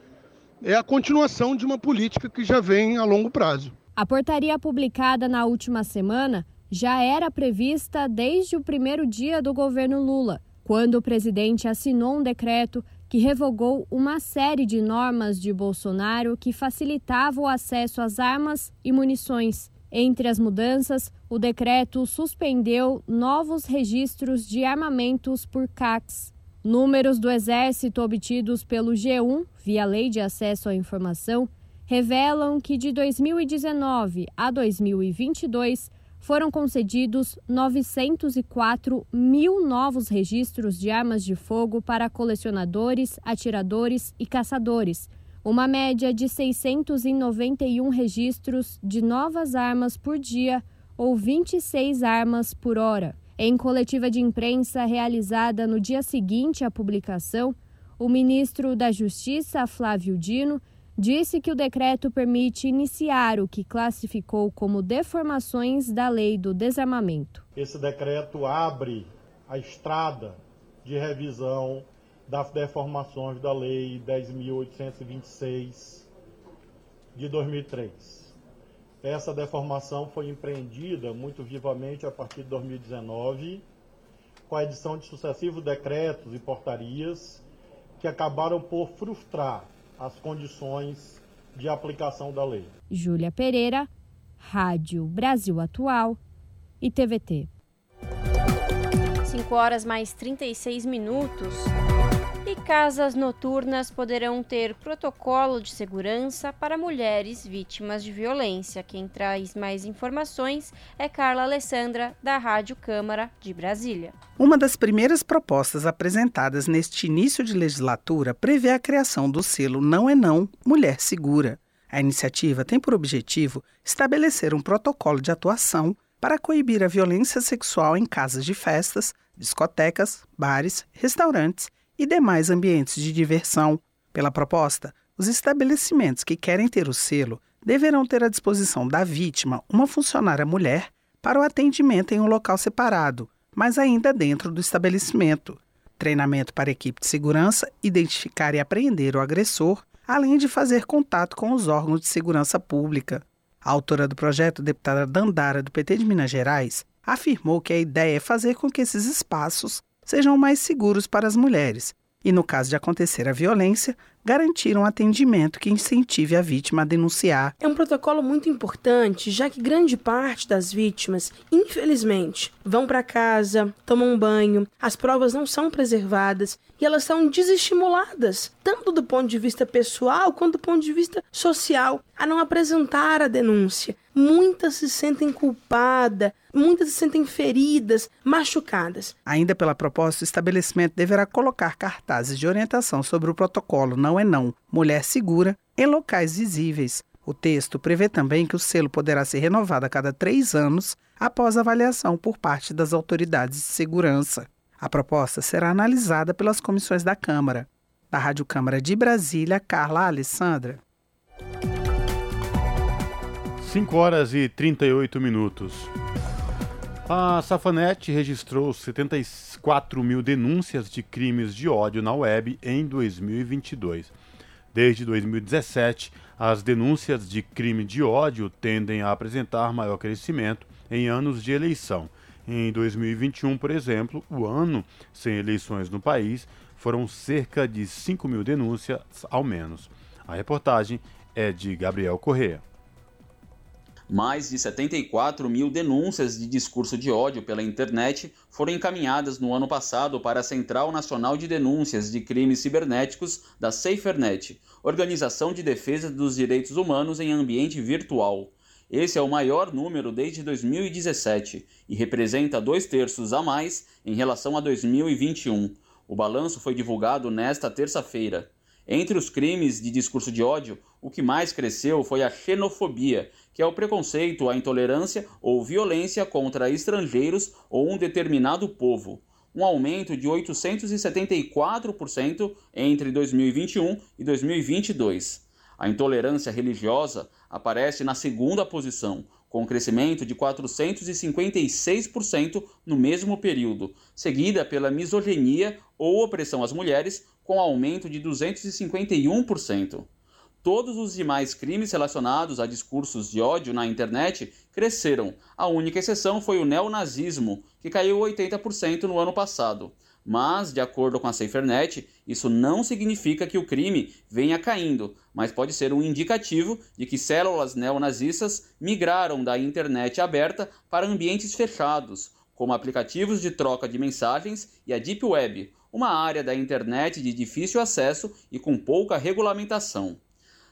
É a continuação de uma política que já vem a longo prazo. A portaria publicada na última semana já era prevista desde o primeiro dia do governo Lula, quando o presidente assinou um decreto que revogou uma série de normas de Bolsonaro que facilitava o acesso às armas e munições. Entre as mudanças, o decreto suspendeu novos registros de armamentos por CACs. Números do Exército obtidos pelo G1, via Lei de Acesso à Informação, revelam que de 2019 a 2022 foram concedidos 904 mil novos registros de armas de fogo para colecionadores, atiradores e caçadores, uma média de 691 registros de novas armas por dia ou 26 armas por hora. Em coletiva de imprensa realizada no dia seguinte à publicação, o ministro da Justiça, Flávio Dino, disse que o decreto permite iniciar o que classificou como deformações da lei do desarmamento. Esse decreto abre a estrada de revisão das deformações da lei 10.826 de 2003. Essa deformação foi empreendida muito vivamente a partir de 2019, com a edição de sucessivos decretos e portarias que acabaram por frustrar as condições de aplicação da lei. Júlia Pereira, Rádio Brasil Atual e TVT. 5 horas mais 36 minutos. E casas noturnas poderão ter protocolo de segurança para mulheres vítimas de violência. Quem traz mais informações é Carla Alessandra, da Rádio Câmara de Brasília. Uma das primeiras propostas apresentadas neste início de legislatura prevê a criação do selo Não é Não Mulher Segura. A iniciativa tem por objetivo estabelecer um protocolo de atuação para coibir a violência sexual em casas de festas, discotecas, bares, restaurantes e demais ambientes de diversão. Pela proposta, os estabelecimentos que querem ter o selo deverão ter à disposição da vítima uma funcionária mulher para o atendimento em um local separado, mas ainda dentro do estabelecimento. Treinamento para a equipe de segurança, identificar e apreender o agressor, além de fazer contato com os órgãos de segurança pública. A autora do projeto, deputada Dandara, do PT de Minas Gerais, afirmou que a ideia é fazer com que esses espaços sejam mais seguros para as mulheres e, no caso de acontecer a violência, garantir um atendimento que incentive a vítima a denunciar. É um protocolo muito importante, já que grande parte das vítimas, infelizmente, vão para casa, tomam um banho, as provas não são preservadas e elas são desestimuladas, tanto do ponto de vista pessoal quanto do ponto de vista social, a não apresentar a denúncia. Muitas se sentem culpadas, muitas se sentem feridas, machucadas. Ainda pela proposta, o estabelecimento deverá colocar cartazes de orientação sobre o protocolo Não é Não, Mulher Segura, em locais visíveis. O texto prevê também que o selo poderá ser renovado a cada três anos após avaliação por parte das autoridades de segurança. A proposta será analisada pelas comissões da Câmara. Da Rádio Câmara de Brasília, Carla Alessandra. 5 horas e 38 minutos. A Safanete registrou 74 mil denúncias de crimes de ódio na web em 2022. Desde 2017, as denúncias de crime de ódio tendem a apresentar maior crescimento em anos de eleição. Em 2021, por exemplo, o ano sem eleições no país, foram cerca de 5 mil denúncias ao menos. A reportagem é de Gabriel Correa. Mais de 74 mil denúncias de discurso de ódio pela internet foram encaminhadas no ano passado para a Central Nacional de Denúncias de Crimes Cibernéticos da SaferNet, Organização de Defesa dos Direitos Humanos em Ambiente Virtual. Esse é o maior número desde 2017 e representa dois terços a mais em relação a 2021. O balanço foi divulgado nesta terça-feira. Entre os crimes de discurso de ódio, o que mais cresceu foi a xenofobia, que é o preconceito, a intolerância ou violência contra estrangeiros ou um determinado povo. um aumento de 874% entre 2021 e 2022. A intolerância religiosa aparece na segunda posição, com um crescimento de 456% no mesmo período, seguida pela misoginia ou opressão às mulheres, com aumento de 251%. Todos os demais crimes relacionados a discursos de ódio na internet cresceram. A única exceção foi o neonazismo, que caiu 80% no ano passado. Mas, de acordo com a SaferNet, isso não significa que o crime venha caindo, mas pode ser um indicativo de que células neonazistas migraram da internet aberta para ambientes fechados, como aplicativos de troca de mensagens e a Deep Web, uma área da internet de difícil acesso e com pouca regulamentação.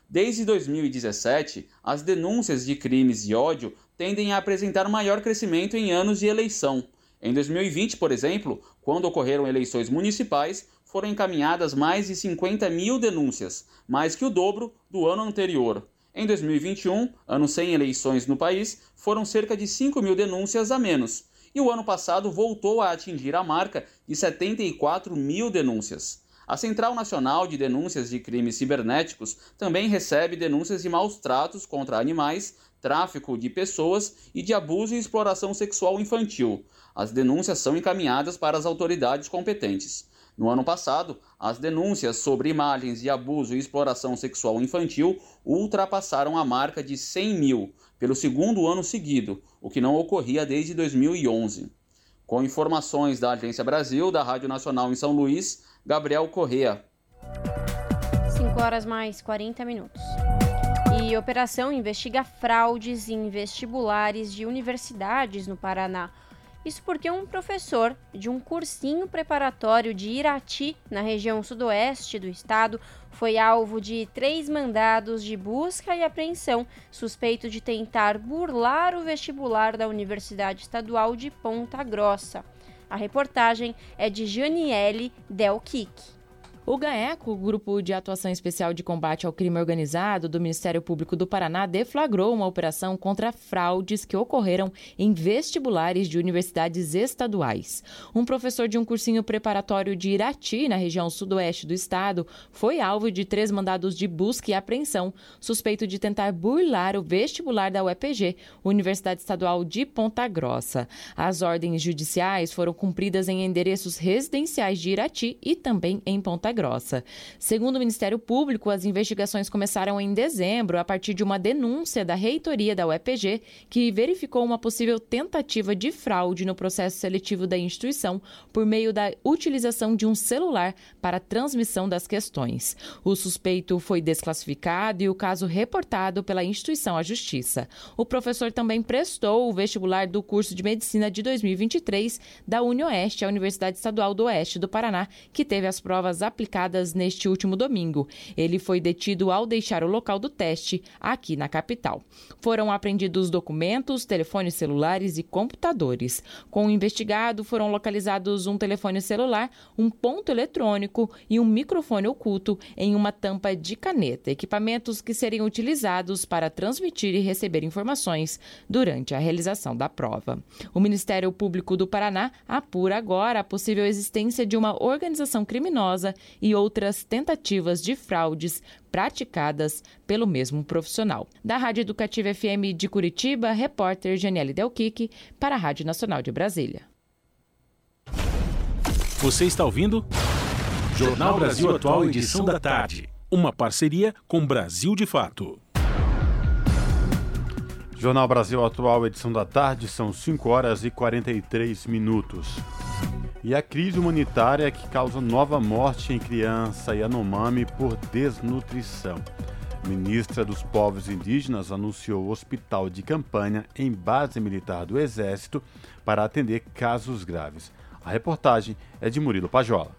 Desde 2017, as denúncias de crimes de ódio tendem a apresentar maior crescimento em anos de eleição. Em 2020, por exemplo, quando ocorreram eleições municipais, foram encaminhadas mais de 50 mil denúncias, mais que o dobro do ano anterior. Em 2021, ano sem eleições no país, foram cerca de 5 mil denúncias a menos, e o ano passado voltou a atingir a marca de 74 mil denúncias. A Central Nacional de Denúncias de Crimes Cibernéticos também recebe denúncias de maus tratos contra animais, tráfico de pessoas e de abuso e exploração sexual infantil. As denúncias são encaminhadas para as autoridades competentes. No ano passado, as denúncias sobre imagens de abuso e exploração sexual infantil ultrapassaram a marca de 100 mil pelo segundo ano seguido, o que não ocorria desde 2011. Com informações da Agência Brasil, da Rádio Nacional em São Luís, Gabriel Correa. 5 horas mais 40 minutos. E operação investiga fraudes em vestibulares de universidades no Paraná. Isso porque um professor de um cursinho preparatório de Irati, na região sudoeste do estado, foi alvo de três mandados de busca e apreensão, suspeito de tentar burlar o vestibular da Universidade Estadual de Ponta Grossa. A reportagem é de Janiele Del Kik. O GAECO, o Grupo de Atuação Especial de Combate ao Crime Organizado do Ministério Público do Paraná, deflagrou uma operação contra fraudes que ocorreram em vestibulares de universidades estaduais. Um professor de um cursinho preparatório de Irati, na região sudoeste do estado, foi alvo de três mandados de busca e apreensão, suspeito de tentar burlar o vestibular da UEPG, Universidade Estadual de Ponta Grossa. As ordens judiciais foram cumpridas em endereços residenciais de Irati e também em Ponta Grossa. Segundo o Ministério Público, as investigações começaram em dezembro a partir de uma denúncia da reitoria da UEPG que verificou uma possível tentativa de fraude no processo seletivo da instituição por meio da utilização de um celular para transmissão das questões. O suspeito foi desclassificado e o caso reportado pela instituição à Justiça. O professor também prestou o vestibular do curso de medicina de 2023 da UniOeste, a Universidade Estadual do Oeste do Paraná, que teve as provas aplicadas aplicadas neste último domingo. Ele foi detido ao deixar o local do teste aqui na capital. Foram apreendidos documentos, telefones celulares e computadores. Com o investigado, foram localizados um telefone celular, um ponto eletrônico e um microfone oculto em uma tampa de caneta, equipamentos que seriam utilizados para transmitir e receber informações durante a realização da prova. O Ministério Público do Paraná apura agora a possível existência de uma organização criminosa e outras tentativas de fraudes praticadas pelo mesmo profissional. Da Rádio Educativa FM de Curitiba, repórter Janiele Delquique para a Rádio Nacional de Brasília. Você está ouvindo? Jornal Brasil Atual, edição da tarde. Uma parceria com Brasil de Fato. Jornal Brasil Atual, edição da tarde, são 5 horas e 43 minutos. E a crise humanitária que causa nova morte em criança Yanomami por desnutrição. Ministra dos Povos Indígenas anunciou hospital de campanha em base militar do Exército para atender casos graves. A reportagem é de Murilo Pajola.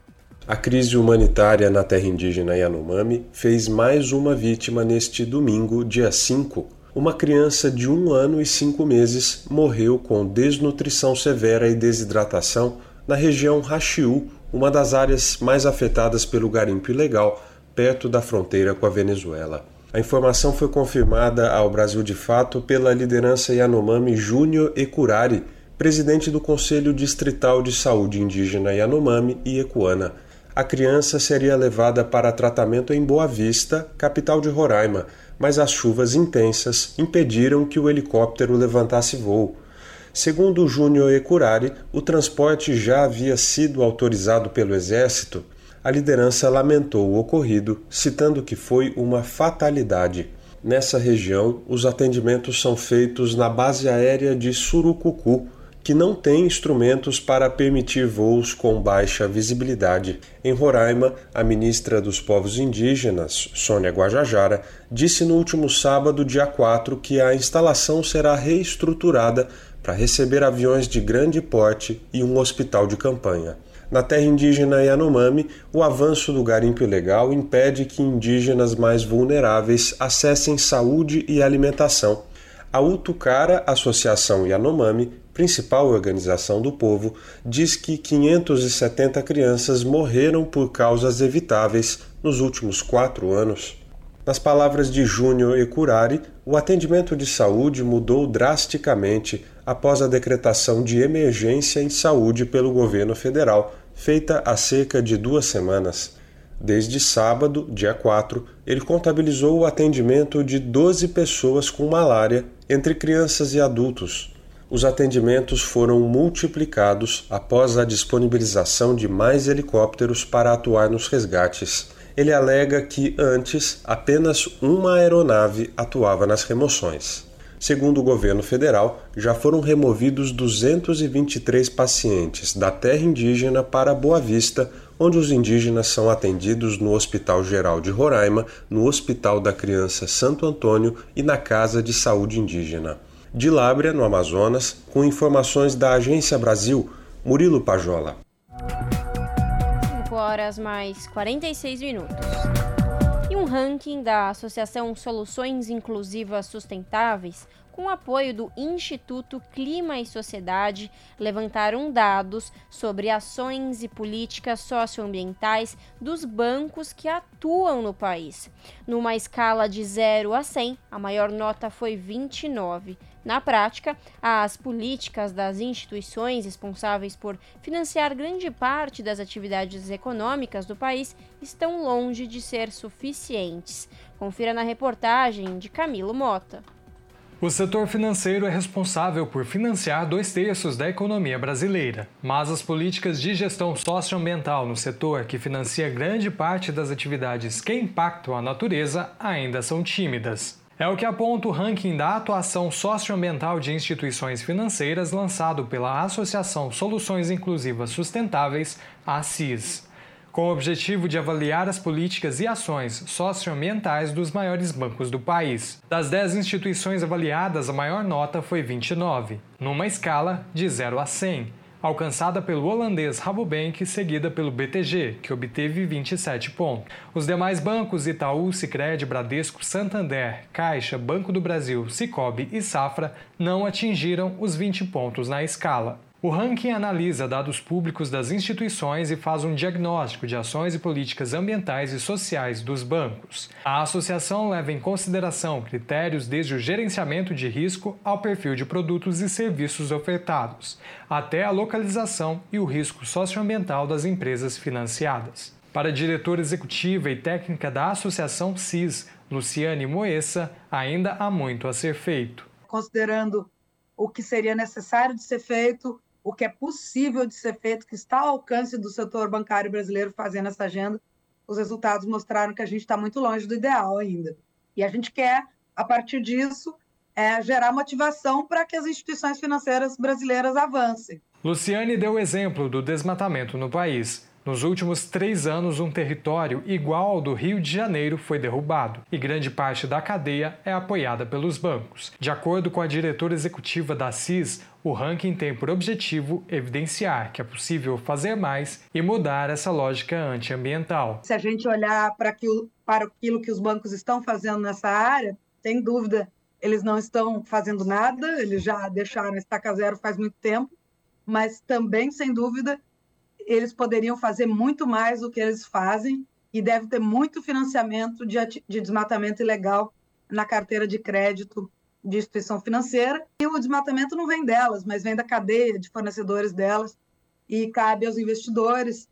A crise humanitária na terra indígena Yanomami fez mais uma vítima neste domingo, dia 5, uma criança de um ano e cinco meses morreu com desnutrição severa e desidratação na região Rachiú, uma das áreas mais afetadas pelo garimpo ilegal, perto da fronteira com a Venezuela. A informação foi confirmada ao Brasil de Fato pela liderança Yanomami Júnior Ecurari, presidente do Conselho Distrital de Saúde Indígena Yanomami e Ecuana. A criança seria levada para tratamento em Boa Vista, capital de Roraima, mas as chuvas intensas impediram que o helicóptero levantasse voo. Segundo Júnior Ecurari, o transporte já havia sido autorizado pelo Exército. A liderança lamentou o ocorrido, citando que foi uma fatalidade. Nessa região, os atendimentos são feitos na base aérea de Surucucu, que não tem instrumentos para permitir voos com baixa visibilidade. Em Roraima, a ministra dos Povos Indígenas, Sônia Guajajara, disse no último sábado, dia 4, que a instalação será reestruturada para receber aviões de grande porte e um hospital de campanha. Na terra indígena Yanomami, o avanço do garimpo ilegal impede que indígenas mais vulneráveis acessem saúde e alimentação. A Utucara Associação Yanomami principal organização do povo, diz que 570 crianças morreram por causas evitáveis nos últimos quatro anos. Nas palavras de Júnior Ecurari, o atendimento de saúde mudou drasticamente após a decretação de emergência em saúde pelo governo federal, feita há cerca de duas semanas. Desde sábado, dia 4, ele contabilizou o atendimento de 12 pessoas com malária, entre crianças e adultos, os atendimentos foram multiplicados após a disponibilização de mais helicópteros para atuar nos resgates. Ele alega que antes apenas uma aeronave atuava nas remoções. Segundo o governo federal, já foram removidos 223 pacientes da terra indígena para Boa Vista, onde os indígenas são atendidos no Hospital Geral de Roraima, no Hospital da Criança Santo Antônio e na Casa de Saúde Indígena de Lábrea, no Amazonas, com informações da Agência Brasil, Murilo Pajola. 5 horas mais 46 minutos. Um ranking da Associação Soluções Inclusivas Sustentáveis com apoio do Instituto Clima e Sociedade, levantaram dados sobre ações e políticas socioambientais dos bancos que atuam no país. Numa escala de 0 a 100, a maior nota foi 29. Na prática, as políticas das instituições responsáveis por financiar grande parte das atividades econômicas do país estão longe de ser suficientes. Confira na reportagem de Camilo Mota. O setor financeiro é responsável por financiar dois terços da economia brasileira, mas as políticas de gestão socioambiental no setor, que financia grande parte das atividades que impactam a natureza, ainda são tímidas. É o que aponta o ranking da atuação socioambiental de instituições financeiras lançado pela Associação Soluções Inclusivas Sustentáveis, ACIS com o objetivo de avaliar as políticas e ações socioambientais dos maiores bancos do país. Das 10 instituições avaliadas, a maior nota foi 29, numa escala de 0 a 100, alcançada pelo holandês Rabobank, seguida pelo BTG, que obteve 27 pontos. Os demais bancos Itaú, Sicredi, Bradesco, Santander, Caixa, Banco do Brasil, Cicobi e Safra não atingiram os 20 pontos na escala. O ranking analisa dados públicos das instituições e faz um diagnóstico de ações e políticas ambientais e sociais dos bancos. A associação leva em consideração critérios desde o gerenciamento de risco ao perfil de produtos e serviços ofertados, até a localização e o risco socioambiental das empresas financiadas. Para a diretora executiva e técnica da Associação CIS, Luciane Moessa, ainda há muito a ser feito. Considerando o que seria necessário de ser feito, o que é possível de ser feito, que está ao alcance do setor bancário brasileiro fazendo essa agenda, os resultados mostraram que a gente está muito longe do ideal ainda. E a gente quer, a partir disso, é, gerar motivação para que as instituições financeiras brasileiras avancem. Luciane deu o exemplo do desmatamento no país. Nos últimos três anos, um território igual ao do Rio de Janeiro foi derrubado e grande parte da cadeia é apoiada pelos bancos. De acordo com a diretora executiva da CIS, o ranking tem por objetivo evidenciar que é possível fazer mais e mudar essa lógica antiambiental. Se a gente olhar para aquilo, para aquilo que os bancos estão fazendo nessa área, sem dúvida, eles não estão fazendo nada, eles já deixaram estaca zero faz muito tempo, mas também, sem dúvida, eles poderiam fazer muito mais do que eles fazem e deve ter muito financiamento de, de desmatamento ilegal na carteira de crédito de instituição financeira. E o desmatamento não vem delas, mas vem da cadeia de fornecedores delas, e cabe aos investidores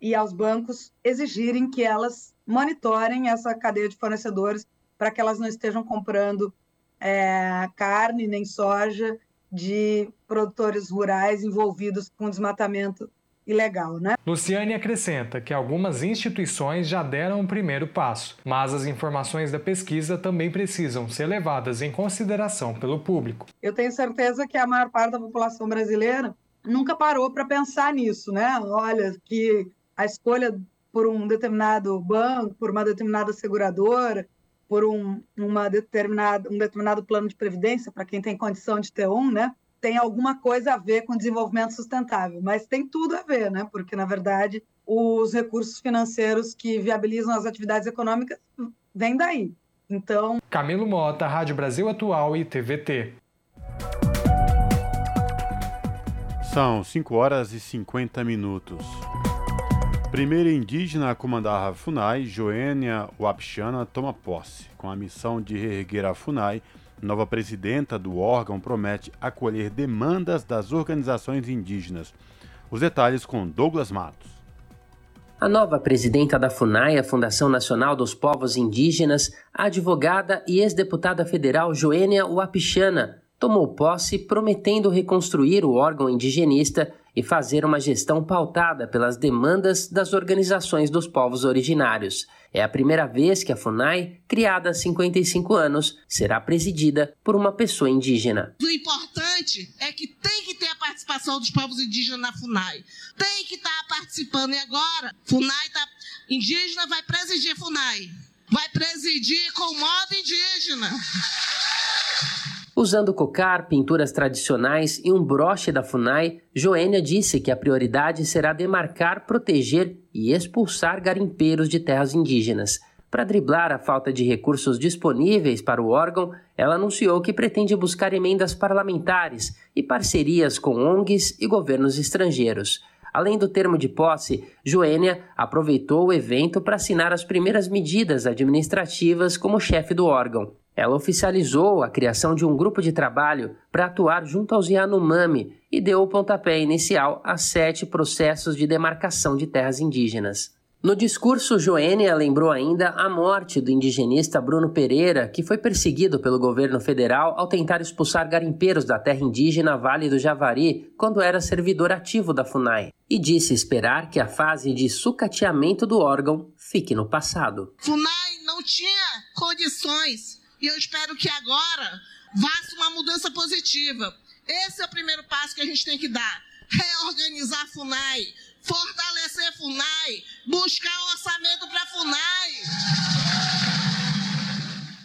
e aos bancos exigirem que elas monitorem essa cadeia de fornecedores para que elas não estejam comprando é, carne nem soja de produtores rurais envolvidos com desmatamento ilegal, né? Luciane acrescenta que algumas instituições já deram o primeiro passo, mas as informações da pesquisa também precisam ser levadas em consideração pelo público. Eu tenho certeza que a maior parte da população brasileira nunca parou para pensar nisso, né? Olha, que a escolha por um determinado banco, por uma determinada seguradora, por um, uma determinada, um determinado plano de previdência, para quem tem condição de ter um, né? Tem alguma coisa a ver com desenvolvimento sustentável, mas tem tudo a ver, né? Porque, na verdade, os recursos financeiros que viabilizam as atividades econômicas vêm daí. Então. Camilo Mota, Rádio Brasil Atual e TVT. São 5 horas e 50 minutos. Primeira indígena a comandar a FUNAI, Joênia Wapchana, toma posse, com a missão de reerguer a FUNAI Nova presidenta do órgão promete acolher demandas das organizações indígenas. Os detalhes com Douglas Matos. A nova presidenta da FUNAI, a Fundação Nacional dos Povos Indígenas, a advogada e ex-deputada federal Joênia Wapichana, tomou posse prometendo reconstruir o órgão indigenista e fazer uma gestão pautada pelas demandas das organizações dos povos originários. É a primeira vez que a FUNAI, criada há 55 anos, será presidida por uma pessoa indígena. O importante é que tem que ter a participação dos povos indígenas na FUNAI. Tem que estar tá participando. E agora, FUNAI tá indígena vai presidir FUNAI. Vai presidir com modo indígena. Usando cocar, pinturas tradicionais e um broche da FUNAI, Joênia disse que a prioridade será demarcar, proteger e expulsar garimpeiros de terras indígenas. Para driblar a falta de recursos disponíveis para o órgão, ela anunciou que pretende buscar emendas parlamentares e parcerias com ONGs e governos estrangeiros. Além do termo de posse, Joênia aproveitou o evento para assinar as primeiras medidas administrativas como chefe do órgão. Ela oficializou a criação de um grupo de trabalho para atuar junto aos Yanomami e deu o pontapé inicial a sete processos de demarcação de terras indígenas. No discurso, Joênia lembrou ainda a morte do indigenista Bruno Pereira, que foi perseguido pelo governo federal ao tentar expulsar garimpeiros da terra indígena Vale do Javari quando era servidor ativo da FUNAI, e disse esperar que a fase de sucateamento do órgão fique no passado. FUNAI não tinha condições e eu espero que agora vá uma mudança positiva. Esse é o primeiro passo que a gente tem que dar. Reorganizar a FUNAI, fortalecer FUNAI, buscar orçamento para FUNAI.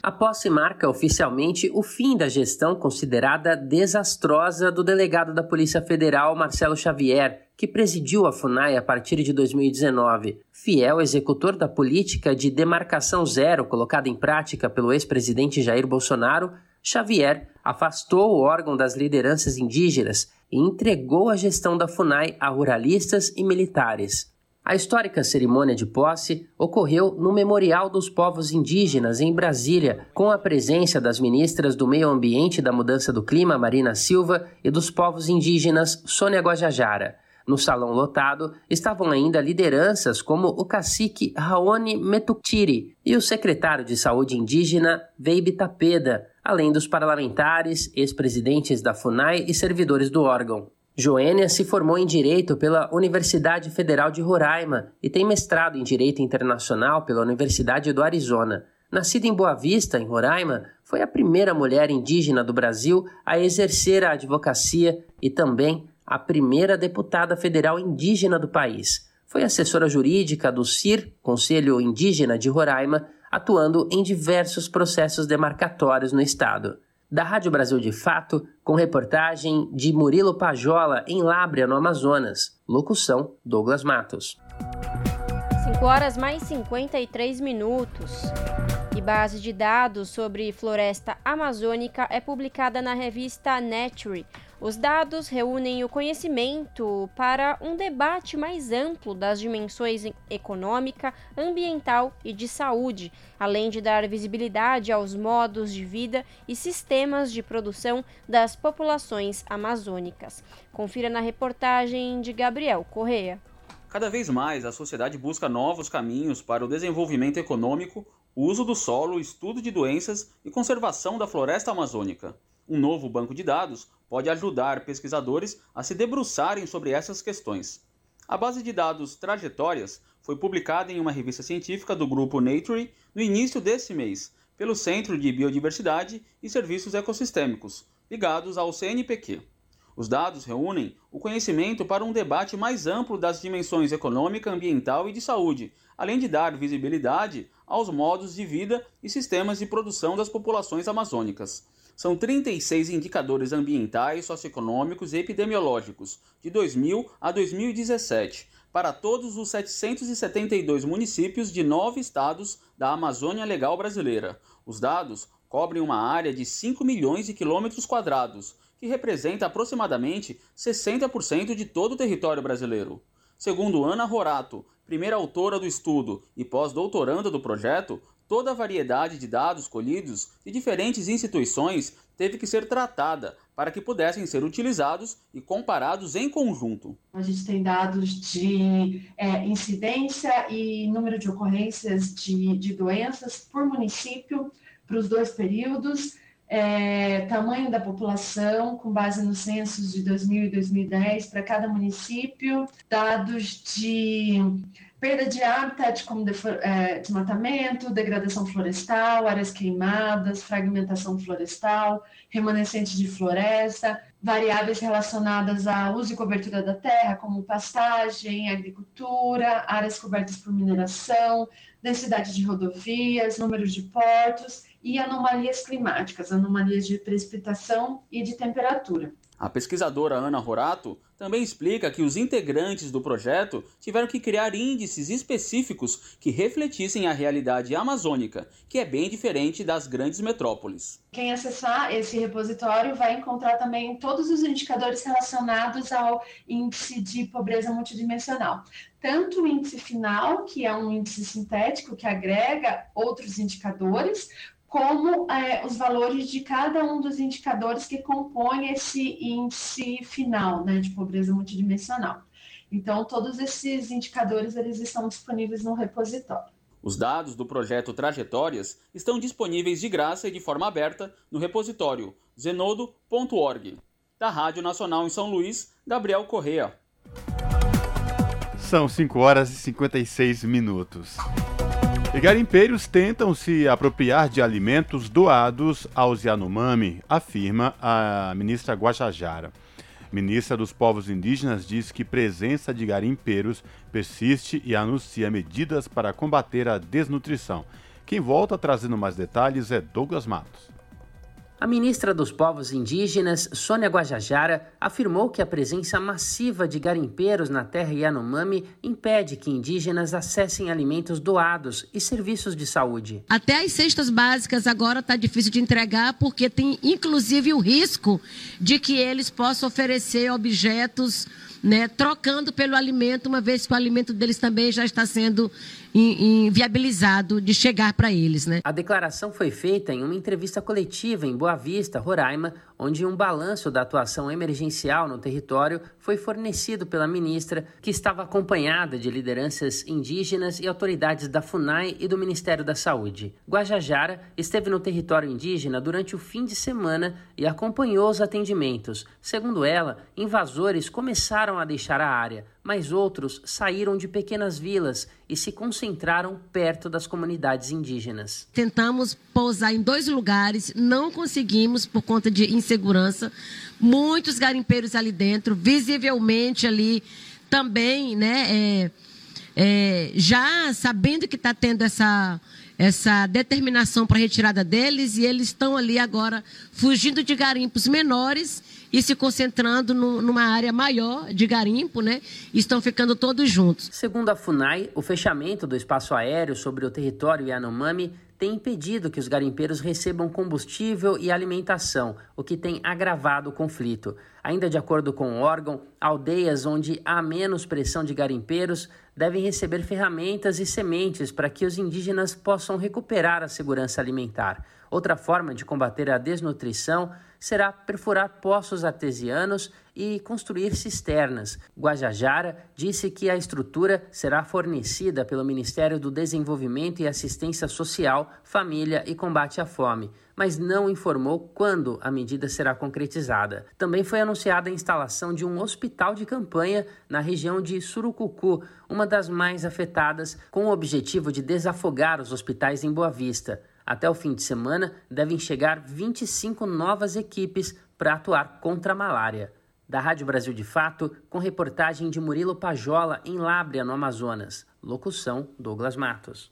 A posse marca oficialmente o fim da gestão considerada desastrosa do delegado da Polícia Federal, Marcelo Xavier, que presidiu a FUNAI a partir de 2019. Fiel executor da política de demarcação zero colocada em prática pelo ex-presidente Jair Bolsonaro, Xavier afastou o órgão das lideranças indígenas e entregou a gestão da FUNAI a ruralistas e militares. A histórica cerimônia de posse ocorreu no Memorial dos Povos Indígenas, em Brasília, com a presença das ministras do Meio Ambiente e da Mudança do Clima, Marina Silva, e dos povos indígenas, Sônia Guajajara. No salão lotado estavam ainda lideranças como o cacique Raoni Metuktiri e o secretário de Saúde Indígena Veibe Tapeda, além dos parlamentares, ex-presidentes da FUNAI e servidores do órgão. Joênia se formou em Direito pela Universidade Federal de Roraima e tem mestrado em Direito Internacional pela Universidade do Arizona. Nascida em Boa Vista, em Roraima, foi a primeira mulher indígena do Brasil a exercer a advocacia e também a primeira deputada federal indígena do país. Foi assessora jurídica do CIR, Conselho Indígena de Roraima, atuando em diversos processos demarcatórios no estado da Rádio Brasil de Fato, com reportagem de Murilo Pajola em Lábrea, no Amazonas. Locução: Douglas Matos. 5 horas mais 53 minutos. E base de dados sobre floresta amazônica é publicada na revista Nature, Os dados reúnem o conhecimento para um debate mais amplo das dimensões econômica, ambiental e de saúde, além de dar visibilidade aos modos de vida e sistemas de produção das populações amazônicas. Confira na reportagem de Gabriel Correa. Cada vez mais a sociedade busca novos caminhos para o desenvolvimento econômico, uso do solo, estudo de doenças e conservação da floresta amazônica. Um novo banco de dados pode ajudar pesquisadores a se debruçarem sobre essas questões. A base de dados Trajetórias foi publicada em uma revista científica do grupo Nature no início desse mês, pelo Centro de Biodiversidade e Serviços Ecossistêmicos, ligados ao CNPq. Os dados reúnem o conhecimento para um debate mais amplo das dimensões econômica, ambiental e de saúde, além de dar visibilidade aos modos de vida e sistemas de produção das populações amazônicas. São 36 indicadores ambientais, socioeconômicos e epidemiológicos, de 2000 a 2017, para todos os 772 municípios de nove estados da Amazônia Legal Brasileira. Os dados cobrem uma área de 5 milhões de quilômetros quadrados, que representa aproximadamente 60% de todo o território brasileiro. Segundo Ana Rorato, primeira autora do estudo e pós-doutoranda do projeto, toda a variedade de dados colhidos de diferentes instituições teve que ser tratada para que pudessem ser utilizados e comparados em conjunto. A gente tem dados de é, incidência e número de ocorrências de, de doenças por município para os dois períodos, é, tamanho da população, com base nos censos de 2000 e 2010 para cada município, dados de perda de habitat como é, desmatamento, degradação florestal, áreas queimadas, fragmentação florestal, remanescente de floresta, variáveis relacionadas ao uso e cobertura da terra, como pastagem, agricultura, áreas cobertas por mineração, densidade de rodovias, números de portos e anomalias climáticas, anomalias de precipitação e de temperatura. A pesquisadora Ana Rorato também explica que os integrantes do projeto tiveram que criar índices específicos que refletissem a realidade amazônica, que é bem diferente das grandes metrópoles. Quem acessar esse repositório vai encontrar também todos os indicadores relacionados ao índice de pobreza multidimensional. Tanto o índice final, que é um índice sintético que agrega outros indicadores, como é, os valores de cada um dos indicadores que compõem esse índice final né, de pobreza multidimensional. Então, todos esses indicadores eles estão disponíveis no repositório. Os dados do projeto Trajetórias estão disponíveis de graça e de forma aberta no repositório zenodo.org. Da Rádio Nacional em São Luís, Gabriel Correa. São 5 horas e 56 minutos. E garimpeiros tentam se apropriar de alimentos doados aos Yanomami, afirma a ministra Guajajara. Ministra dos Povos Indígenas diz que presença de garimpeiros persiste e anuncia medidas para combater a desnutrição. Quem volta trazendo mais detalhes é Douglas Matos. A ministra dos Povos Indígenas, Sônia Guajajara, afirmou que a presença massiva de garimpeiros na terra Yanomami impede que indígenas acessem alimentos doados e serviços de saúde. Até as cestas básicas agora está difícil de entregar porque tem inclusive o risco de que eles possam oferecer objetos né, trocando pelo alimento, uma vez que o alimento deles também já está sendo inviabilizado de chegar para eles. Né? A declaração foi feita em uma entrevista coletiva em Boa Vista, Roraima, onde um balanço da atuação emergencial no território foi fornecido pela ministra, que estava acompanhada de lideranças indígenas e autoridades da FUNAI e do Ministério da Saúde. Guajajara esteve no território indígena durante o fim de semana e acompanhou os atendimentos. Segundo ela, invasores começaram a deixar a área, mas outros saíram de pequenas vilas e se concentraram perto das comunidades indígenas. Tentamos pousar em dois lugares, não conseguimos por conta de insegurança. Muitos garimpeiros ali dentro, visivelmente ali também, né? É, é, já sabendo que está tendo essa essa determinação para retirada deles e eles estão ali agora fugindo de garimpos menores e se concentrando no, numa área maior de garimpo, né? E estão ficando todos juntos. Segundo a FUNAI, o fechamento do espaço aéreo sobre o território Yanomami tem impedido que os garimpeiros recebam combustível e alimentação, o que tem agravado o conflito. Ainda de acordo com o órgão, aldeias onde há menos pressão de garimpeiros devem receber ferramentas e sementes para que os indígenas possam recuperar a segurança alimentar. Outra forma de combater a desnutrição será perfurar poços artesianos e construir cisternas. Guajajara disse que a estrutura será fornecida pelo Ministério do Desenvolvimento e Assistência Social, Família e Combate à Fome, mas não informou quando a medida será concretizada. Também foi anunciada a instalação de um hospital de campanha na região de Surucucu, uma das mais afetadas, com o objetivo de desafogar os hospitais em Boa Vista. Até o fim de semana, devem chegar 25 novas equipes para atuar contra a malária. Da Rádio Brasil de Fato, com reportagem de Murilo Pajola, em Lábrea, no Amazonas. Locução: Douglas Matos.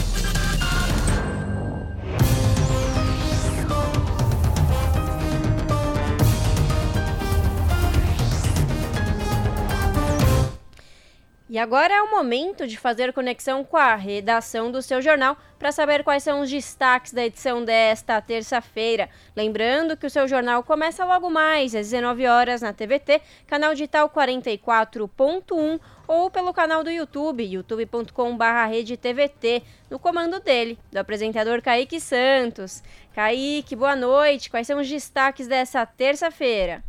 E agora é o momento de fazer conexão com a redação do seu jornal para saber quais são os destaques da edição desta terça-feira. Lembrando que o seu jornal começa logo mais às 19 horas na TVT, canal digital 44.1 ou pelo canal do YouTube, youtube.com/redetvt, no comando dele, do apresentador Kaique Santos. Kaique, boa noite. Quais são os destaques dessa terça-feira?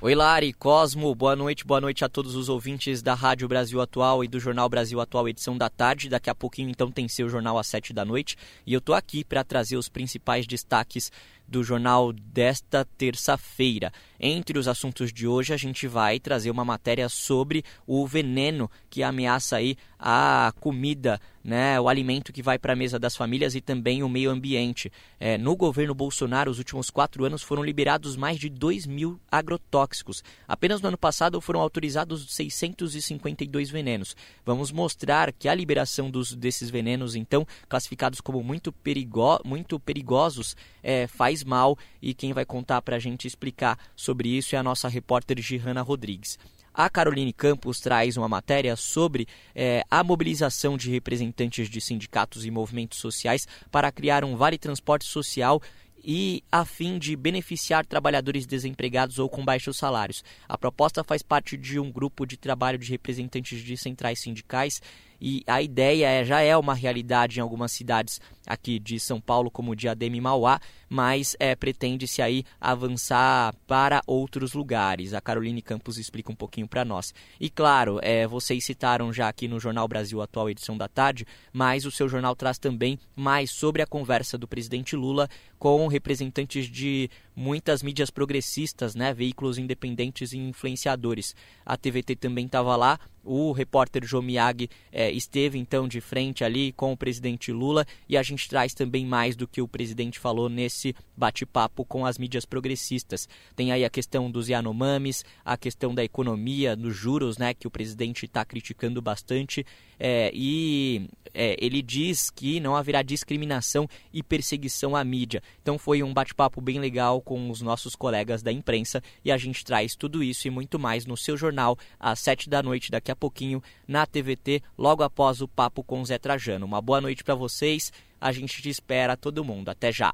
Oi, Lari, Cosmo, boa noite, boa noite a todos os ouvintes da Rádio Brasil Atual e do Jornal Brasil Atual, edição da tarde. Daqui a pouquinho, então, tem seu jornal às sete da noite. E eu tô aqui para trazer os principais destaques do jornal desta terça-feira. Entre os assuntos de hoje, a gente vai trazer uma matéria sobre o veneno que ameaça aí a comida, né, o alimento que vai para a mesa das famílias e também o meio ambiente. É, no governo Bolsonaro, os últimos quatro anos foram liberados mais de 2 mil agrotóxicos. Apenas no ano passado foram autorizados 652 venenos. Vamos mostrar que a liberação dos, desses venenos, então, classificados como muito, perigo, muito perigosos, é, faz mal. E quem vai contar para a gente explicar sobre isso é a nossa repórter Gihanna Rodrigues. A Caroline Campos traz uma matéria sobre é, a mobilização de representantes de sindicatos e movimentos sociais para criar um vale transporte social e a fim de beneficiar trabalhadores desempregados ou com baixos salários. A proposta faz parte de um grupo de trabalho de representantes de centrais sindicais e a ideia é, já é uma realidade em algumas cidades aqui de São Paulo, como Diadema e Mauá, mas é, pretende-se aí avançar para outros lugares. A Caroline Campos explica um pouquinho para nós. E claro, é, vocês citaram já aqui no Jornal Brasil Atual, edição da tarde, mas o seu jornal traz também mais sobre a conversa do presidente Lula com representantes de muitas mídias progressistas, né, veículos independentes e influenciadores. A TVT também estava lá, o repórter João Miyagi é, esteve então de frente ali com o presidente Lula e a gente traz também mais do que o presidente falou nesse bate-papo com as mídias progressistas. Tem aí a questão dos Yanomamis, a questão da economia, dos juros, né, que o presidente está criticando bastante é, e é, ele diz que não haverá discriminação e perseguição à mídia. Então foi um bate-papo bem legal com os nossos colegas da imprensa e a gente traz tudo isso e muito mais no seu jornal às sete da noite daqui a pouquinho na TVT, logo após o papo com Zé Trajano. Uma boa noite para vocês. A gente te espera todo mundo. Até já.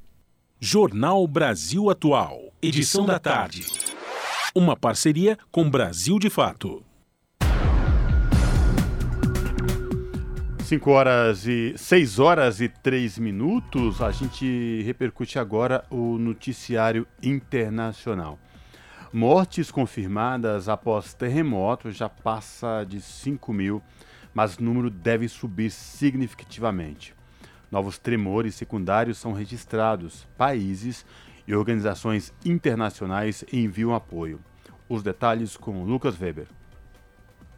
Jornal Brasil Atual, edição da tarde. Uma parceria com Brasil de Fato. 5 horas e 6 horas e 3 minutos, a gente repercute agora o noticiário internacional. Mortes confirmadas após terremoto já passa de 5 mil, mas o número deve subir significativamente. Novos tremores secundários são registrados. Países e organizações internacionais enviam apoio. Os detalhes com Lucas Weber.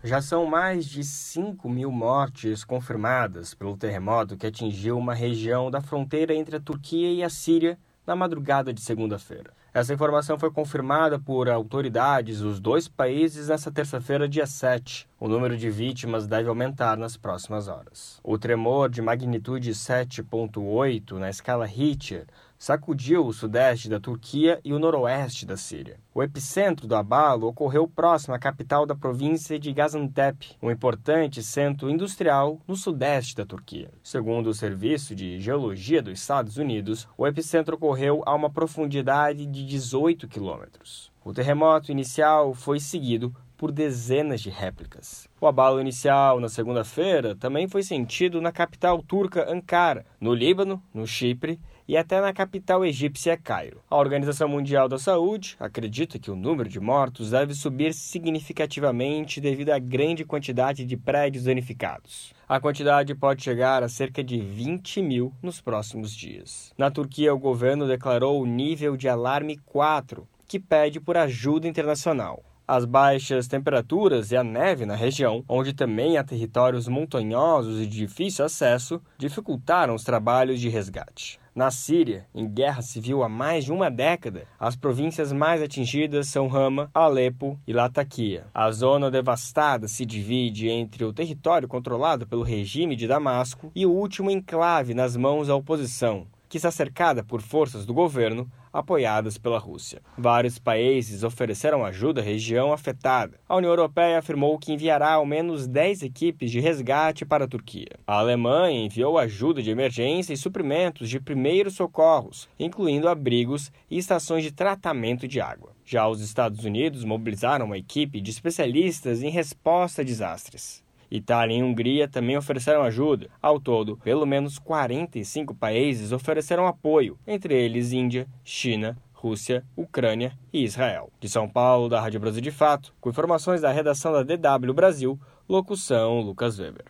Já são mais de 5 mil mortes confirmadas pelo terremoto que atingiu uma região da fronteira entre a Turquia e a Síria na madrugada de segunda-feira. Essa informação foi confirmada por autoridades dos dois países nesta terça-feira, dia 7. O número de vítimas deve aumentar nas próximas horas. O tremor de magnitude 7.8 na escala Richter sacudiu o sudeste da Turquia e o noroeste da Síria. O epicentro do abalo ocorreu próximo à capital da província de Gaziantep, um importante centro industrial no sudeste da Turquia. Segundo o Serviço de Geologia dos Estados Unidos, o epicentro ocorreu a uma profundidade de 18 quilômetros. O terremoto inicial foi seguido por dezenas de réplicas. O abalo inicial na segunda-feira também foi sentido na capital turca Ankara, no Líbano, no Chipre e até na capital egípcia Cairo. A Organização Mundial da Saúde acredita que o número de mortos deve subir significativamente devido à grande quantidade de prédios danificados. A quantidade pode chegar a cerca de 20 mil nos próximos dias. Na Turquia, o governo declarou o nível de alarme 4, que pede por ajuda internacional. As baixas temperaturas e a neve na região, onde também há territórios montanhosos e de difícil acesso, dificultaram os trabalhos de resgate. Na Síria, em guerra civil há mais de uma década, as províncias mais atingidas são Rama, Alepo e Latakia. A zona devastada se divide entre o território controlado pelo regime de Damasco e o último enclave nas mãos da oposição, que está cercada por forças do governo apoiadas pela Rússia. Vários países ofereceram ajuda à região afetada. A União Europeia afirmou que enviará ao menos 10 equipes de resgate para a Turquia. A Alemanha enviou ajuda de emergência e suprimentos de primeiros socorros, incluindo abrigos e estações de tratamento de água. Já os Estados Unidos mobilizaram uma equipe de especialistas em resposta a desastres. Itália e Hungria também ofereceram ajuda. Ao todo, pelo menos 45 países ofereceram apoio, entre eles Índia, China, Rússia, Ucrânia e Israel. De São Paulo, da Rádio Brasil de Fato, com informações da redação da DW Brasil, locução Lucas Weber.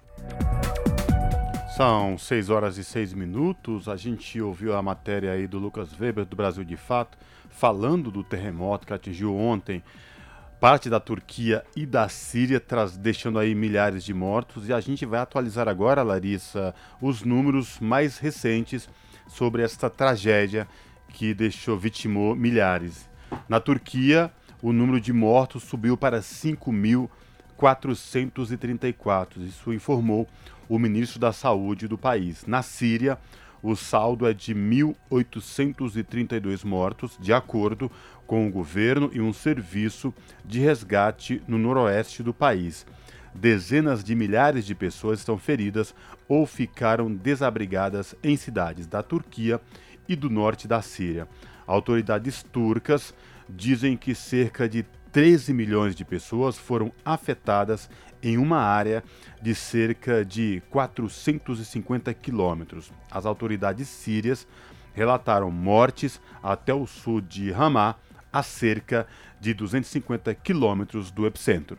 São 6 horas e 6 minutos. A gente ouviu a matéria aí do Lucas Weber, do Brasil de Fato, falando do terremoto que atingiu ontem parte da Turquia e da Síria, traz, deixando aí milhares de mortos. E a gente vai atualizar agora, Larissa, os números mais recentes sobre esta tragédia que deixou, vitimou milhares. Na Turquia, o número de mortos subiu para 5.434. Isso informou o ministro da Saúde do país. Na Síria, o saldo é de 1.832 mortos, de acordo com o governo e um serviço de resgate no noroeste do país. Dezenas de milhares de pessoas estão feridas ou ficaram desabrigadas em cidades da Turquia e do norte da Síria. Autoridades turcas dizem que cerca de 13 milhões de pessoas foram afetadas em uma área de cerca de 450 quilômetros. As autoridades sírias relataram mortes até o sul de Ramá, a cerca de 250 quilômetros do epicentro.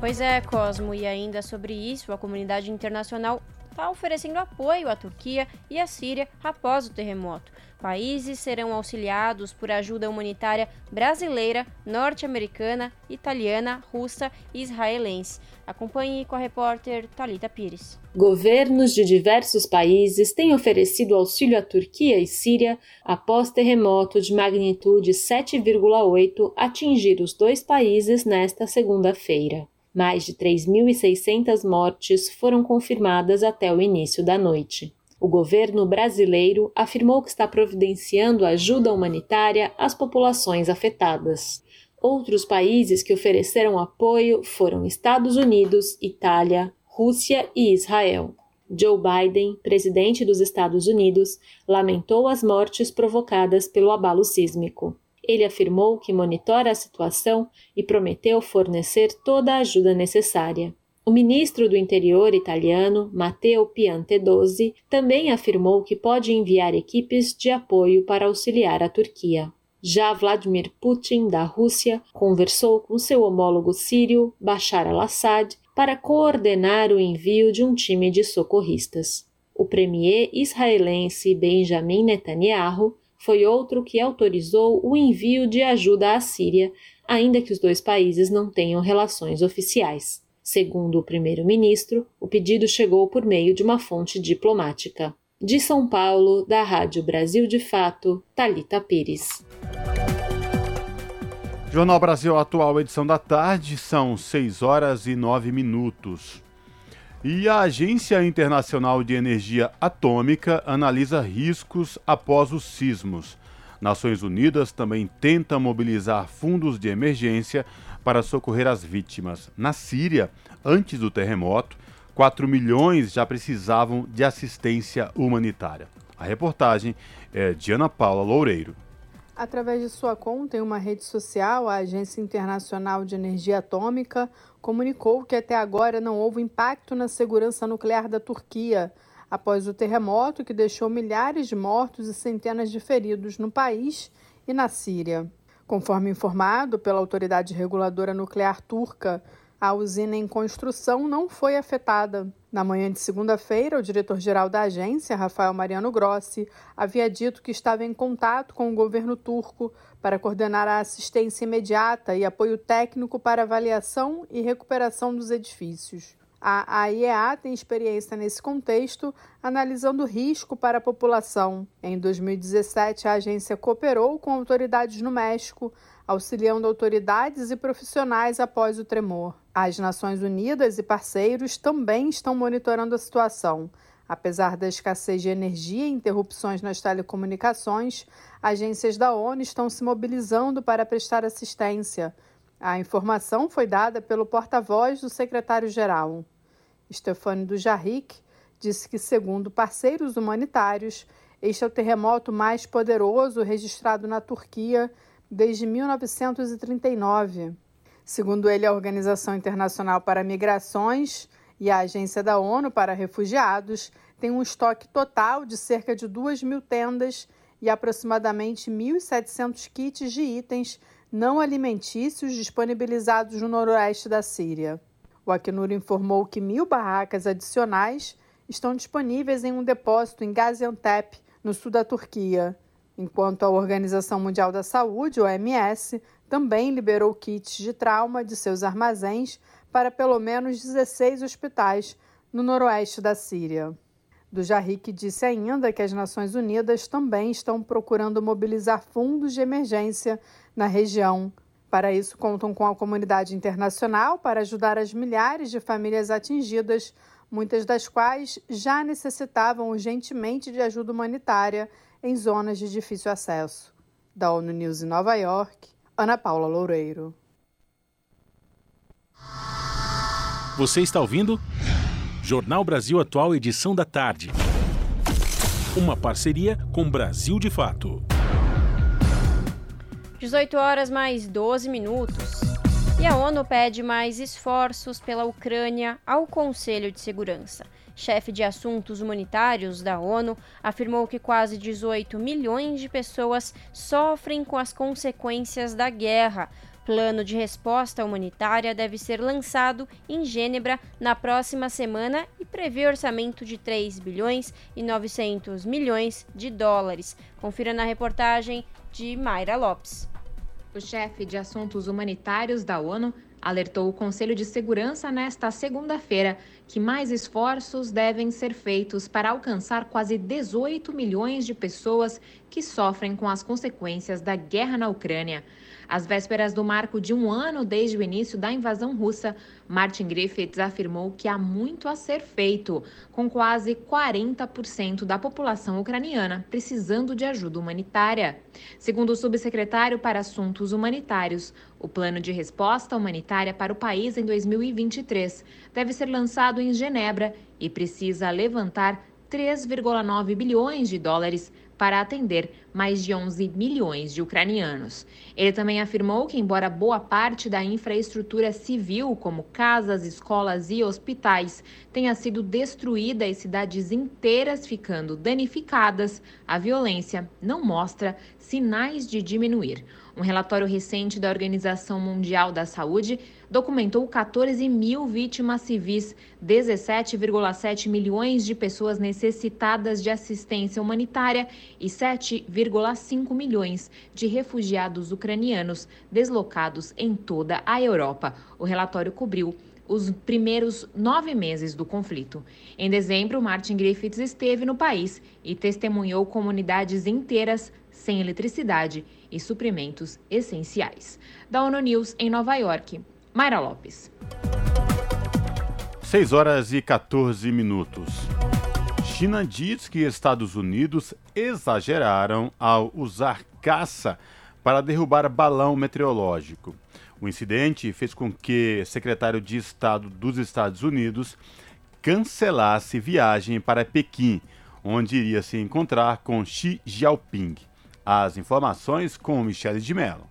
Pois é, Cosmo, e ainda sobre isso, a comunidade internacional está oferecendo apoio à Turquia e à Síria após o terremoto. Países serão auxiliados por ajuda humanitária brasileira, norte-americana, italiana, russa e israelense. Acompanhe com a repórter Talita Pires. Governos de diversos países têm oferecido auxílio à Turquia e Síria após terremoto de magnitude 7,8 atingir os dois países nesta segunda-feira. Mais de 3.600 mortes foram confirmadas até o início da noite. O governo brasileiro afirmou que está providenciando ajuda humanitária às populações afetadas. Outros países que ofereceram apoio foram Estados Unidos, Itália, Rússia e Israel. Joe Biden, presidente dos Estados Unidos, lamentou as mortes provocadas pelo abalo sísmico. Ele afirmou que monitora a situação e prometeu fornecer toda a ajuda necessária. O ministro do Interior italiano, Matteo Piantedosi, também afirmou que pode enviar equipes de apoio para auxiliar a Turquia. Já Vladimir Putin, da Rússia, conversou com seu homólogo sírio, Bashar al-Assad, para coordenar o envio de um time de socorristas. O premier israelense Benjamin Netanyahu foi outro que autorizou o envio de ajuda à Síria, ainda que os dois países não tenham relações oficiais. Segundo o primeiro-ministro, o pedido chegou por meio de uma fonte diplomática. De São Paulo, da Rádio Brasil de Fato, Talita Pires. Jornal Brasil Atual, edição da tarde, são 6 horas e 9 minutos. E a Agência Internacional de Energia Atômica analisa riscos após os sismos. Nações Unidas também tenta mobilizar fundos de emergência para socorrer as vítimas. Na Síria, antes do terremoto, 4 milhões já precisavam de assistência humanitária. A reportagem é de Ana Paula Loureiro. Através de sua conta em uma rede social, a Agência Internacional de Energia Atômica comunicou que até agora não houve impacto na segurança nuclear da Turquia, após o terremoto que deixou milhares de mortos e centenas de feridos no país e na Síria. Conforme informado pela Autoridade Reguladora Nuclear Turca, a usina em construção não foi afetada. Na manhã de segunda-feira, o diretor-geral da agência, Rafael Mariano Grossi, havia dito que estava em contato com o governo turco para coordenar a assistência imediata e apoio técnico para avaliação e recuperação dos edifícios. A AIEA tem experiência nesse contexto, analisando risco para a população. Em 2017, a agência cooperou com autoridades no México, auxiliando autoridades e profissionais após o tremor. As Nações Unidas e parceiros também estão monitorando a situação. Apesar da escassez de energia e interrupções nas telecomunicações, agências da ONU estão se mobilizando para prestar assistência. A informação foi dada pelo porta-voz do secretário-geral. Stefano Dujarric, disse que, segundo parceiros humanitários, este é o terremoto mais poderoso registrado na Turquia desde 1939. Segundo ele, a Organização Internacional para Migrações e a Agência da ONU para Refugiados têm um estoque total de cerca de 2 mil tendas e aproximadamente 1.700 kits de itens não alimentícios disponibilizados no noroeste da Síria. O Acnur informou que mil barracas adicionais estão disponíveis em um depósito em Gaziantep, no sul da Turquia, enquanto a Organização Mundial da Saúde, OMS, também liberou kits de trauma de seus armazéns para pelo menos 16 hospitais no noroeste da Síria. Do Jarric disse ainda que as Nações Unidas também estão procurando mobilizar fundos de emergência na região para isso, contam com a comunidade internacional para ajudar as milhares de famílias atingidas, muitas das quais já necessitavam urgentemente de ajuda humanitária em zonas de difícil acesso. Da ONU News em Nova York, Ana Paula Loureiro. Você está ouvindo? Jornal Brasil Atual, edição da tarde. Uma parceria com Brasil de Fato. 18 horas mais 12 minutos. E a ONU pede mais esforços pela Ucrânia ao Conselho de Segurança. Chefe de assuntos humanitários da ONU afirmou que quase 18 milhões de pessoas sofrem com as consequências da guerra. Plano de resposta humanitária deve ser lançado em Gênebra na próxima semana e prevê orçamento de 3 bilhões e 900 milhões de dólares. Confira na reportagem de Mayra Lopes. O chefe de assuntos humanitários da ONU alertou o Conselho de Segurança nesta segunda-feira que mais esforços devem ser feitos para alcançar quase 18 milhões de pessoas que sofrem com as consequências da guerra na Ucrânia. Às vésperas do marco de um ano desde o início da invasão russa, Martin Griffiths afirmou que há muito a ser feito, com quase 40% da população ucraniana precisando de ajuda humanitária. Segundo o subsecretário para Assuntos Humanitários, o plano de resposta humanitária para o país em 2023 deve ser lançado em Genebra e precisa levantar 3,9 bilhões de dólares para atender mais de 11 milhões de ucranianos. Ele também afirmou que, embora boa parte da infraestrutura civil, como casas, escolas e hospitais, tenha sido destruída e cidades inteiras ficando danificadas, a violência não mostra sinais de diminuir. Um relatório recente da Organização Mundial da Saúde documentou 14 mil vítimas civis, 17,7 milhões de pessoas necessitadas de assistência humanitária e 7,5 milhões de refugiados ucranianos deslocados em toda a Europa. O relatório cobriu os primeiros nove meses do conflito. Em dezembro, Martin Griffiths esteve no país e testemunhou comunidades inteiras sem eletricidade e suprimentos essenciais. Da ONU News em Nova York, Mayra Lopes. 6 horas e 14 minutos. China diz que Estados Unidos exageraram ao usar caça para derrubar balão meteorológico. O incidente fez com que secretário de Estado dos Estados Unidos cancelasse viagem para Pequim, onde iria se encontrar com Xi Jinping. As informações com Michele de Mello.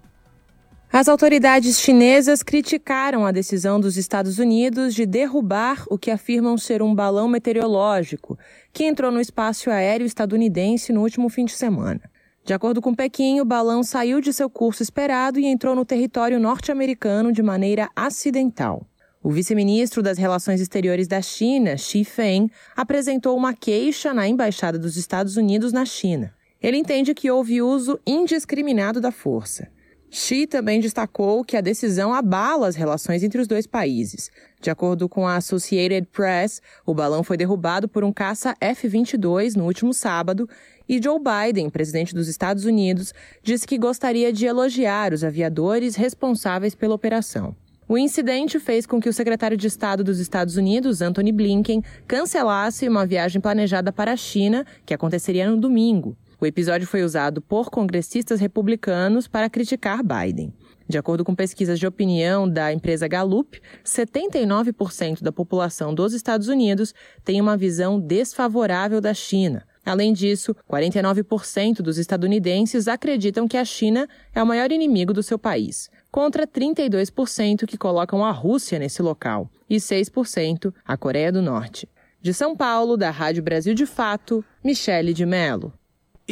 As autoridades chinesas criticaram a decisão dos Estados Unidos de derrubar o que afirmam ser um balão meteorológico que entrou no espaço aéreo estadunidense no último fim de semana. De acordo com Pequim, o balão saiu de seu curso esperado e entrou no território norte-americano de maneira acidental. O vice-ministro das Relações Exteriores da China, Xi Feng, apresentou uma queixa na Embaixada dos Estados Unidos na China. Ele entende que houve uso indiscriminado da força. Xi também destacou que a decisão abala as relações entre os dois países. De acordo com a Associated Press, o balão foi derrubado por um caça F-22 no último sábado e Joe Biden, presidente dos Estados Unidos, disse que gostaria de elogiar os aviadores responsáveis pela operação. O incidente fez com que o secretário de Estado dos Estados Unidos, Antony Blinken, cancelasse uma viagem planejada para a China, que aconteceria no domingo. O episódio foi usado por congressistas republicanos para criticar Biden. De acordo com pesquisas de opinião da empresa Gallup, 79% da população dos Estados Unidos tem uma visão desfavorável da China. Além disso, 49% dos estadunidenses acreditam que a China é o maior inimigo do seu país, contra 32% que colocam a Rússia nesse local e 6% a Coreia do Norte. De São Paulo, da Rádio Brasil de Fato, Michele de Mello.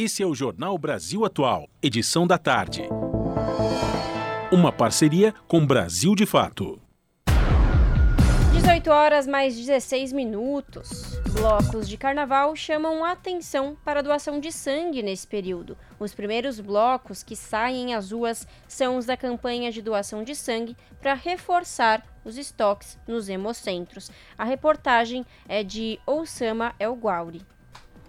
Esse é o Jornal Brasil Atual, edição da tarde. Uma parceria com Brasil de Fato. 18 horas mais 16 minutos. Blocos de carnaval chamam atenção para a doação de sangue nesse período. Os primeiros blocos que saem às ruas são os da campanha de doação de sangue para reforçar os estoques nos hemocentros. A reportagem é de Oussama El Guauri.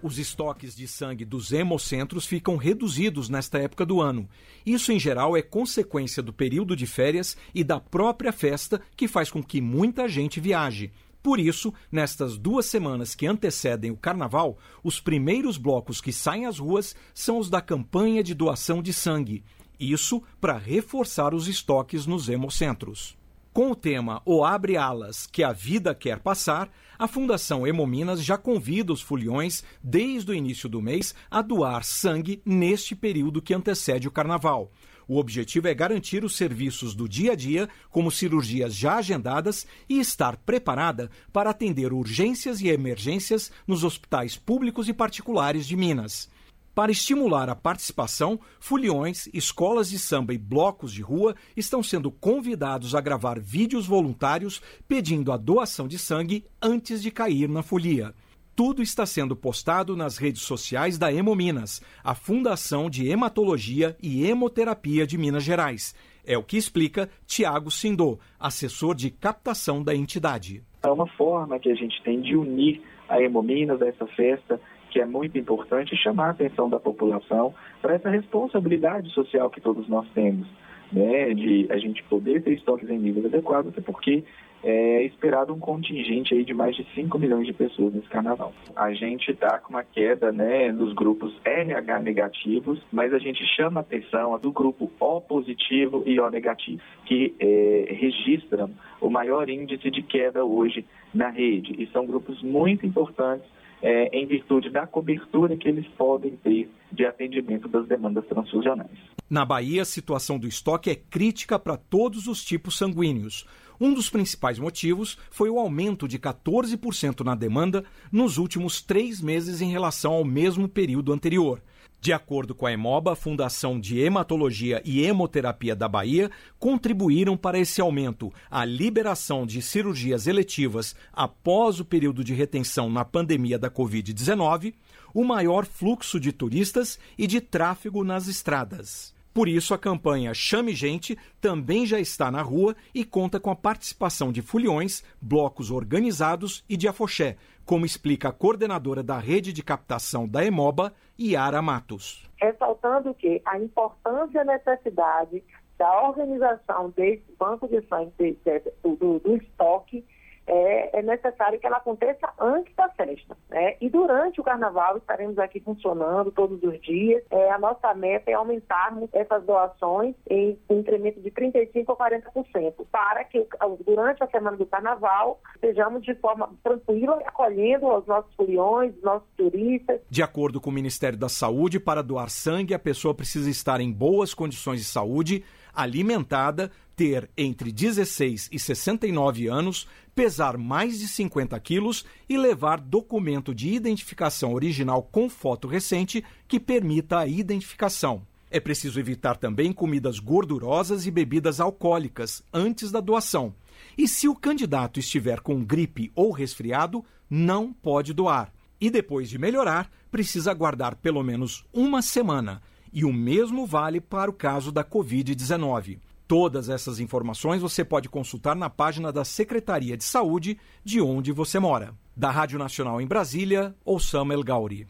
Os estoques de sangue dos hemocentros ficam reduzidos nesta época do ano. Isso, em geral, é consequência do período de férias e da própria festa que faz com que muita gente viaje. Por isso, nestas duas semanas que antecedem o carnaval, os primeiros blocos que saem às ruas são os da campanha de doação de sangue. Isso para reforçar os estoques nos hemocentros. Com o tema O Abre Alas que a Vida Quer Passar, a Fundação Hemominas já convida os foliões, desde o início do mês, a doar sangue neste período que antecede o carnaval. O objetivo é garantir os serviços do dia a dia, como cirurgias já agendadas, e estar preparada para atender urgências e emergências nos hospitais públicos e particulares de Minas. Para estimular a participação, foliões, escolas de samba e blocos de rua estão sendo convidados a gravar vídeos voluntários pedindo a doação de sangue antes de cair na folia. Tudo está sendo postado nas redes sociais da Hemominas, a Fundação de Hematologia e Hemoterapia de Minas Gerais. É o que explica Tiago Sindô, assessor de captação da entidade. É uma forma que a gente tem de unir a Hemominas a essa festa que é muito importante chamar a atenção da população para essa responsabilidade social que todos nós temos, né, de a gente poder ter estoques em níveis adequados, até porque é esperado um contingente aí de mais de 5 milhões de pessoas nesse carnaval. A gente está com uma queda né, dos grupos RH negativos, mas a gente chama a atenção do grupo O positivo e O negativo, que é, registram o maior índice de queda hoje na rede. E são grupos muito importantes é, em virtude da cobertura que eles podem ter de atendimento das demandas transfusionais. Na Bahia, a situação do estoque é crítica para todos os tipos sanguíneos. Um dos principais motivos foi o aumento de 14% na demanda nos últimos três meses em relação ao mesmo período anterior. De acordo com a Hemoba, a Fundação de Hematologia e Hemoterapia da Bahia contribuíram para esse aumento a liberação de cirurgias eletivas após o período de retenção na pandemia da Covid-19, o maior fluxo de turistas e de tráfego nas estradas. Por isso, a campanha Chame Gente também já está na rua e conta com a participação de foliões, blocos organizados e de afoxé, como explica a coordenadora da rede de captação da Emoba, Yara Matos. Ressaltando que a importância e a necessidade da organização desse banco de sangue, do, do estoque, é, é, necessário que ela aconteça antes da festa. Né? E durante o carnaval estaremos aqui funcionando todos os dias. É, a nossa meta é aumentarmos essas doações em um incremento de 35% a 40%, para que durante a semana do carnaval estejamos de forma tranquila acolhendo os nossos foliões, os nossos turistas. De acordo com o Ministério da Saúde, para doar sangue, a pessoa precisa estar em boas condições de saúde, alimentada, ter entre 16 e 69 anos, pesar mais de 50 quilos e levar documento de identificação original com foto recente que permita a identificação. É preciso evitar também comidas gordurosas e bebidas alcoólicas antes da doação. E se o candidato estiver com gripe ou resfriado, não pode doar. E depois de melhorar, precisa aguardar pelo menos uma semana. E o mesmo vale para o caso da Covid-19. Todas essas informações você pode consultar na página da Secretaria de Saúde de onde você mora. Da Rádio Nacional em Brasília, Samuel Gauri.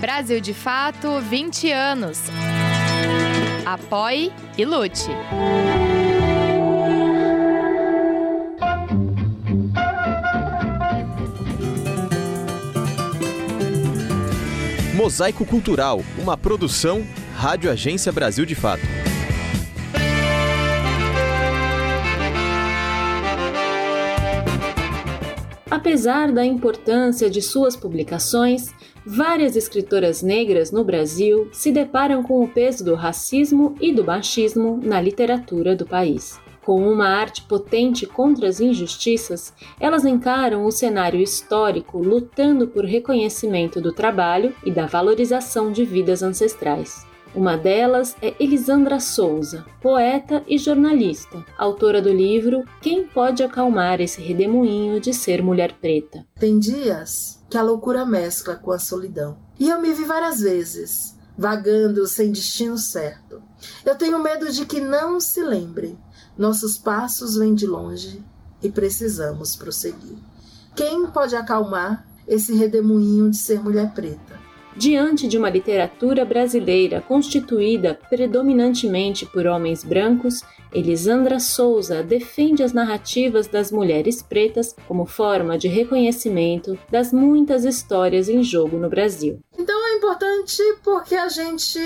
Brasil de Fato 20 anos. Apoie e lute. Mosaico Cultural, uma produção Rádio Agência Brasil de Fato. Apesar da importância de suas publicações, várias escritoras negras no Brasil se deparam com o peso do racismo e do machismo na literatura do país. Com uma arte potente contra as injustiças, elas encaram o cenário histórico lutando por reconhecimento do trabalho e da valorização de vidas ancestrais. Uma delas é Elisandra Souza, poeta e jornalista, autora do livro Quem Pode Acalmar Esse Redemoinho de Ser Mulher Preta. Tem dias que a loucura mescla com a solidão. E eu me vi várias vezes, vagando sem destino certo. Eu tenho medo de que não se lembre. Nossos passos vêm de longe e precisamos prosseguir. Quem pode acalmar esse redemoinho de ser mulher preta? diante de uma literatura brasileira constituída predominantemente por homens brancos, Elisandra Souza defende as narrativas das mulheres pretas como forma de reconhecimento das muitas histórias em jogo no Brasil. Então é importante porque a gente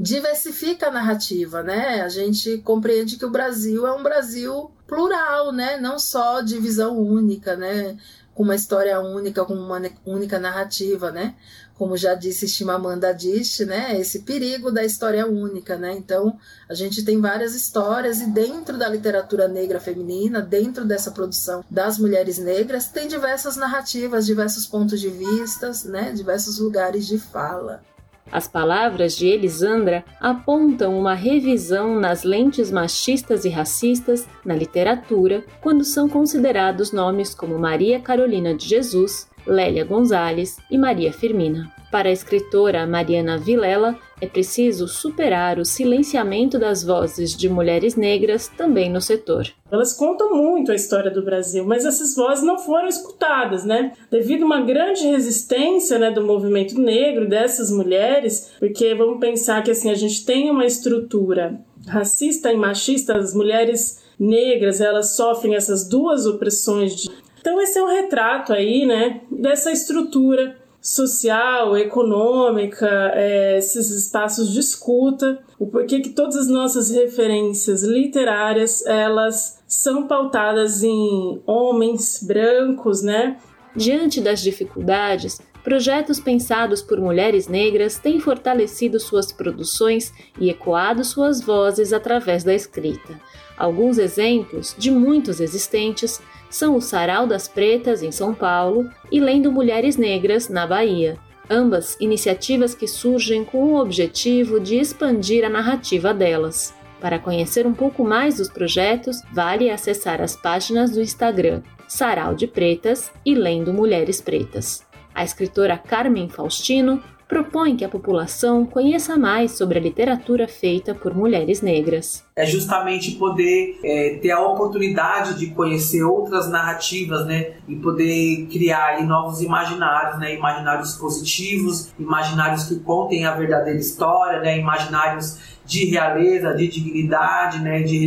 diversifica a narrativa, né? A gente compreende que o Brasil é um Brasil plural, né? Não só de visão única, né? Com uma história única, com uma única narrativa, né? como já disse Chimamanda Adichie, né, esse perigo da história única, né? Então, a gente tem várias histórias e dentro da literatura negra feminina, dentro dessa produção das mulheres negras, tem diversas narrativas, diversos pontos de vistas, né, diversos lugares de fala. As palavras de Elisandra apontam uma revisão nas lentes machistas e racistas na literatura quando são considerados nomes como Maria Carolina de Jesus, Lélia Gonzalez e Maria Firmina. Para a escritora Mariana Vilela, é preciso superar o silenciamento das vozes de mulheres negras também no setor. Elas contam muito a história do Brasil, mas essas vozes não foram escutadas, né? Devido a uma grande resistência né, do movimento negro, dessas mulheres, porque vamos pensar que assim, a gente tem uma estrutura racista e machista, as mulheres negras elas sofrem essas duas opressões de então esse é um retrato aí, né, dessa estrutura social, econômica, é, esses espaços de escuta, o porquê que todas as nossas referências literárias elas são pautadas em homens brancos, né? Diante das dificuldades, projetos pensados por mulheres negras têm fortalecido suas produções e ecoado suas vozes através da escrita. Alguns exemplos, de muitos existentes, são o Sarau das Pretas, em São Paulo, e Lendo Mulheres Negras, na Bahia. Ambas iniciativas que surgem com o objetivo de expandir a narrativa delas. Para conhecer um pouco mais dos projetos, vale acessar as páginas do Instagram Sarau de Pretas e Lendo Mulheres Pretas. A escritora Carmen Faustino propõe que a população conheça mais sobre a literatura feita por mulheres negras. É justamente poder é, ter a oportunidade de conhecer outras narrativas, né, e poder criar novos imaginários, né, imaginários positivos, imaginários que contem a verdadeira história, né, imaginários de realeza, de dignidade, né, de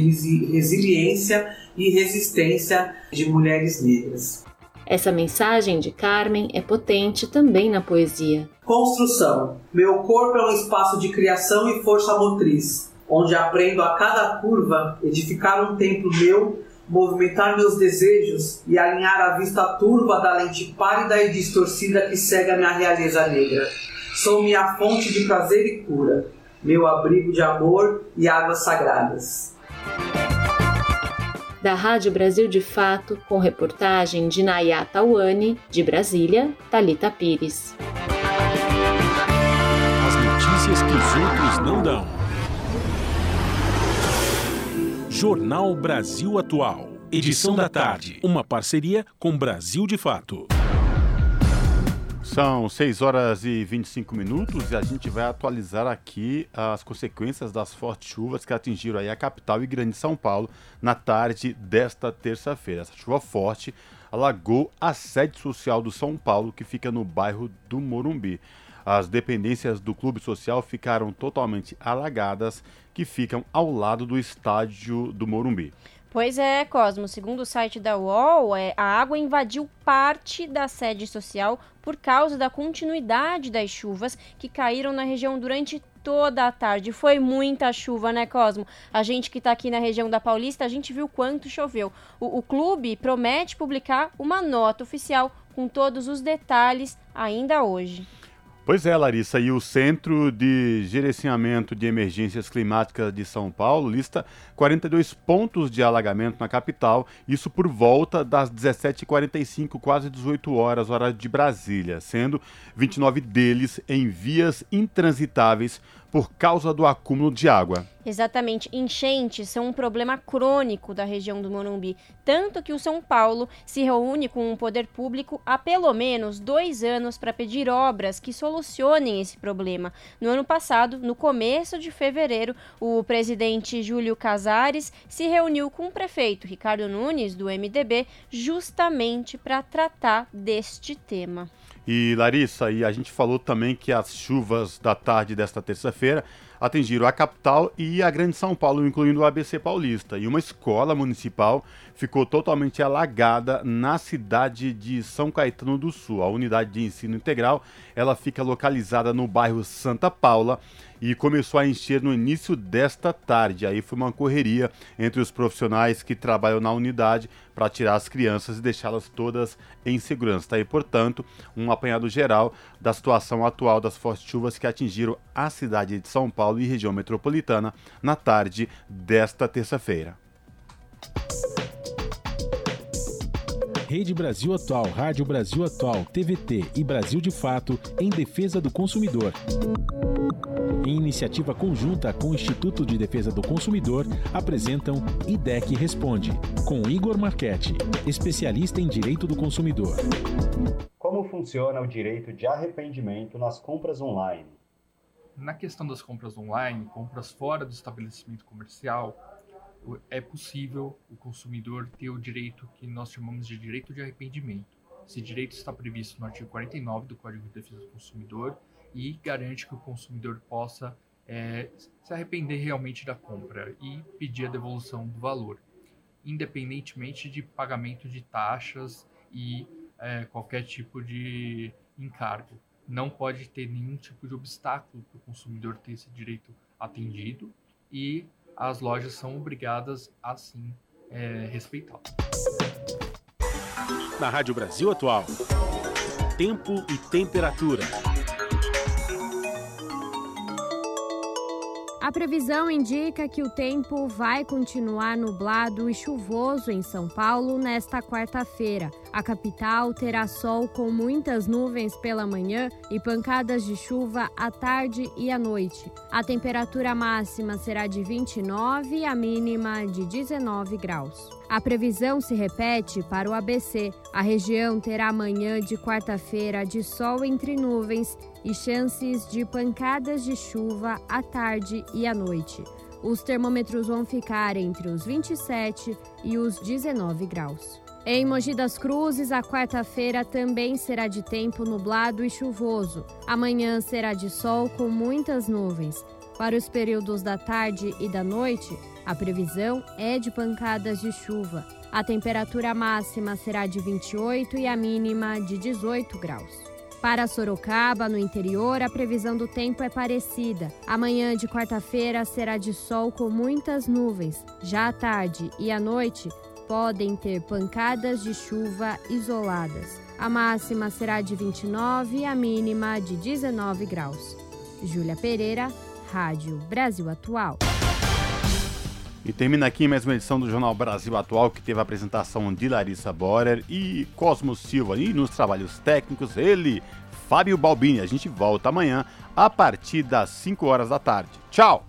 resiliência e resistência de mulheres negras. Essa mensagem de Carmen é potente também na poesia. Construção. Meu corpo é um espaço de criação e força motriz, onde aprendo a cada curva edificar um templo meu, movimentar meus desejos e alinhar a vista turva da lente pálida e distorcida que cega minha realeza negra. Sou minha fonte de prazer e cura, meu abrigo de amor e águas sagradas da Rádio Brasil de Fato, com reportagem de Nayata Wani, de Brasília, Talita Pires. As notícias que os outros não dão. Jornal Brasil Atual. Edição da tarde. Uma parceria com Brasil de Fato. São 6 horas e 25 minutos e a gente vai atualizar aqui as consequências das fortes chuvas que atingiram aí a capital e grande São Paulo na tarde desta terça-feira. Essa chuva forte alagou a sede social do São Paulo, que fica no bairro do Morumbi. As dependências do clube social ficaram totalmente alagadas, que ficam ao lado do estádio do Morumbi. Pois é, Cosmo. Segundo o site da UOL, é, a água invadiu parte da sede social por causa da continuidade das chuvas que caíram na região durante toda a tarde. Foi muita chuva, né, Cosmo? A gente que está aqui na região da Paulista, a gente viu quanto choveu. O, o clube promete publicar uma nota oficial com todos os detalhes ainda hoje. Pois é, Larissa, e o Centro de Gerenciamento de Emergências Climáticas de São Paulo lista 42 pontos de alagamento na capital, isso por volta das 17h45, quase 18 horas, hora de Brasília, sendo 29 deles em vias intransitáveis por causa do acúmulo de água. Exatamente. Enchentes são um problema crônico da região do Morumbi, tanto que o São Paulo se reúne com o poder público há pelo menos dois anos para pedir obras que solucionem esse problema. No ano passado, no começo de fevereiro, o presidente Júlio Casares se reuniu com o prefeito Ricardo Nunes, do MDB, justamente para tratar deste tema. E Larissa, e a gente falou também que as chuvas da tarde desta terça-feira atingiram a capital e a Grande São Paulo, incluindo o ABC Paulista. E uma escola municipal ficou totalmente alagada na cidade de São Caetano do Sul. A unidade de ensino integral, ela fica localizada no bairro Santa Paula e começou a encher no início desta tarde. Aí foi uma correria entre os profissionais que trabalham na unidade para tirar as crianças e deixá-las todas em segurança. Está aí, portanto, um apanhado geral da situação atual das fortes chuvas que atingiram a cidade de São Paulo e região metropolitana na tarde desta terça-feira. Rede Brasil Atual, Rádio Brasil Atual, TVT e Brasil de Fato em defesa do consumidor. Em iniciativa conjunta com o Instituto de Defesa do Consumidor, apresentam IDEC Responde, com Igor Marchetti, especialista em direito do consumidor. Funciona o direito de arrependimento nas compras online? Na questão das compras online, compras fora do estabelecimento comercial, é possível o consumidor ter o direito que nós chamamos de direito de arrependimento. Esse direito está previsto no artigo 49 do Código de Defesa do Consumidor e garante que o consumidor possa é, se arrepender realmente da compra e pedir a devolução do valor, independentemente de pagamento de taxas e é, qualquer tipo de encargo. Não pode ter nenhum tipo de obstáculo para o consumidor ter esse direito atendido e as lojas são obrigadas a sim é, respeitá-lo. Na Rádio Brasil Atual, tempo e temperatura. A previsão indica que o tempo vai continuar nublado e chuvoso em São Paulo nesta quarta-feira. A capital terá sol com muitas nuvens pela manhã e pancadas de chuva à tarde e à noite. A temperatura máxima será de 29 e a mínima de 19 graus. A previsão se repete para o ABC. A região terá amanhã de quarta-feira de sol entre nuvens e chances de pancadas de chuva à tarde e à noite. Os termômetros vão ficar entre os 27 e os 19 graus. Em Mogi das Cruzes, a quarta-feira também será de tempo nublado e chuvoso. Amanhã será de sol com muitas nuvens. Para os períodos da tarde e da noite, a previsão é de pancadas de chuva. A temperatura máxima será de 28 e a mínima de 18 graus. Para Sorocaba, no interior, a previsão do tempo é parecida. Amanhã de quarta-feira será de sol com muitas nuvens. Já à tarde e à noite podem ter pancadas de chuva isoladas. A máxima será de 29 e a mínima de 19 graus. Júlia Pereira, Rádio Brasil Atual. E termina aqui mais uma edição do Jornal Brasil Atual, que teve a apresentação de Larissa Borer e Cosmo Silva. E nos trabalhos técnicos, ele, Fábio Balbini. A gente volta amanhã a partir das 5 horas da tarde. Tchau!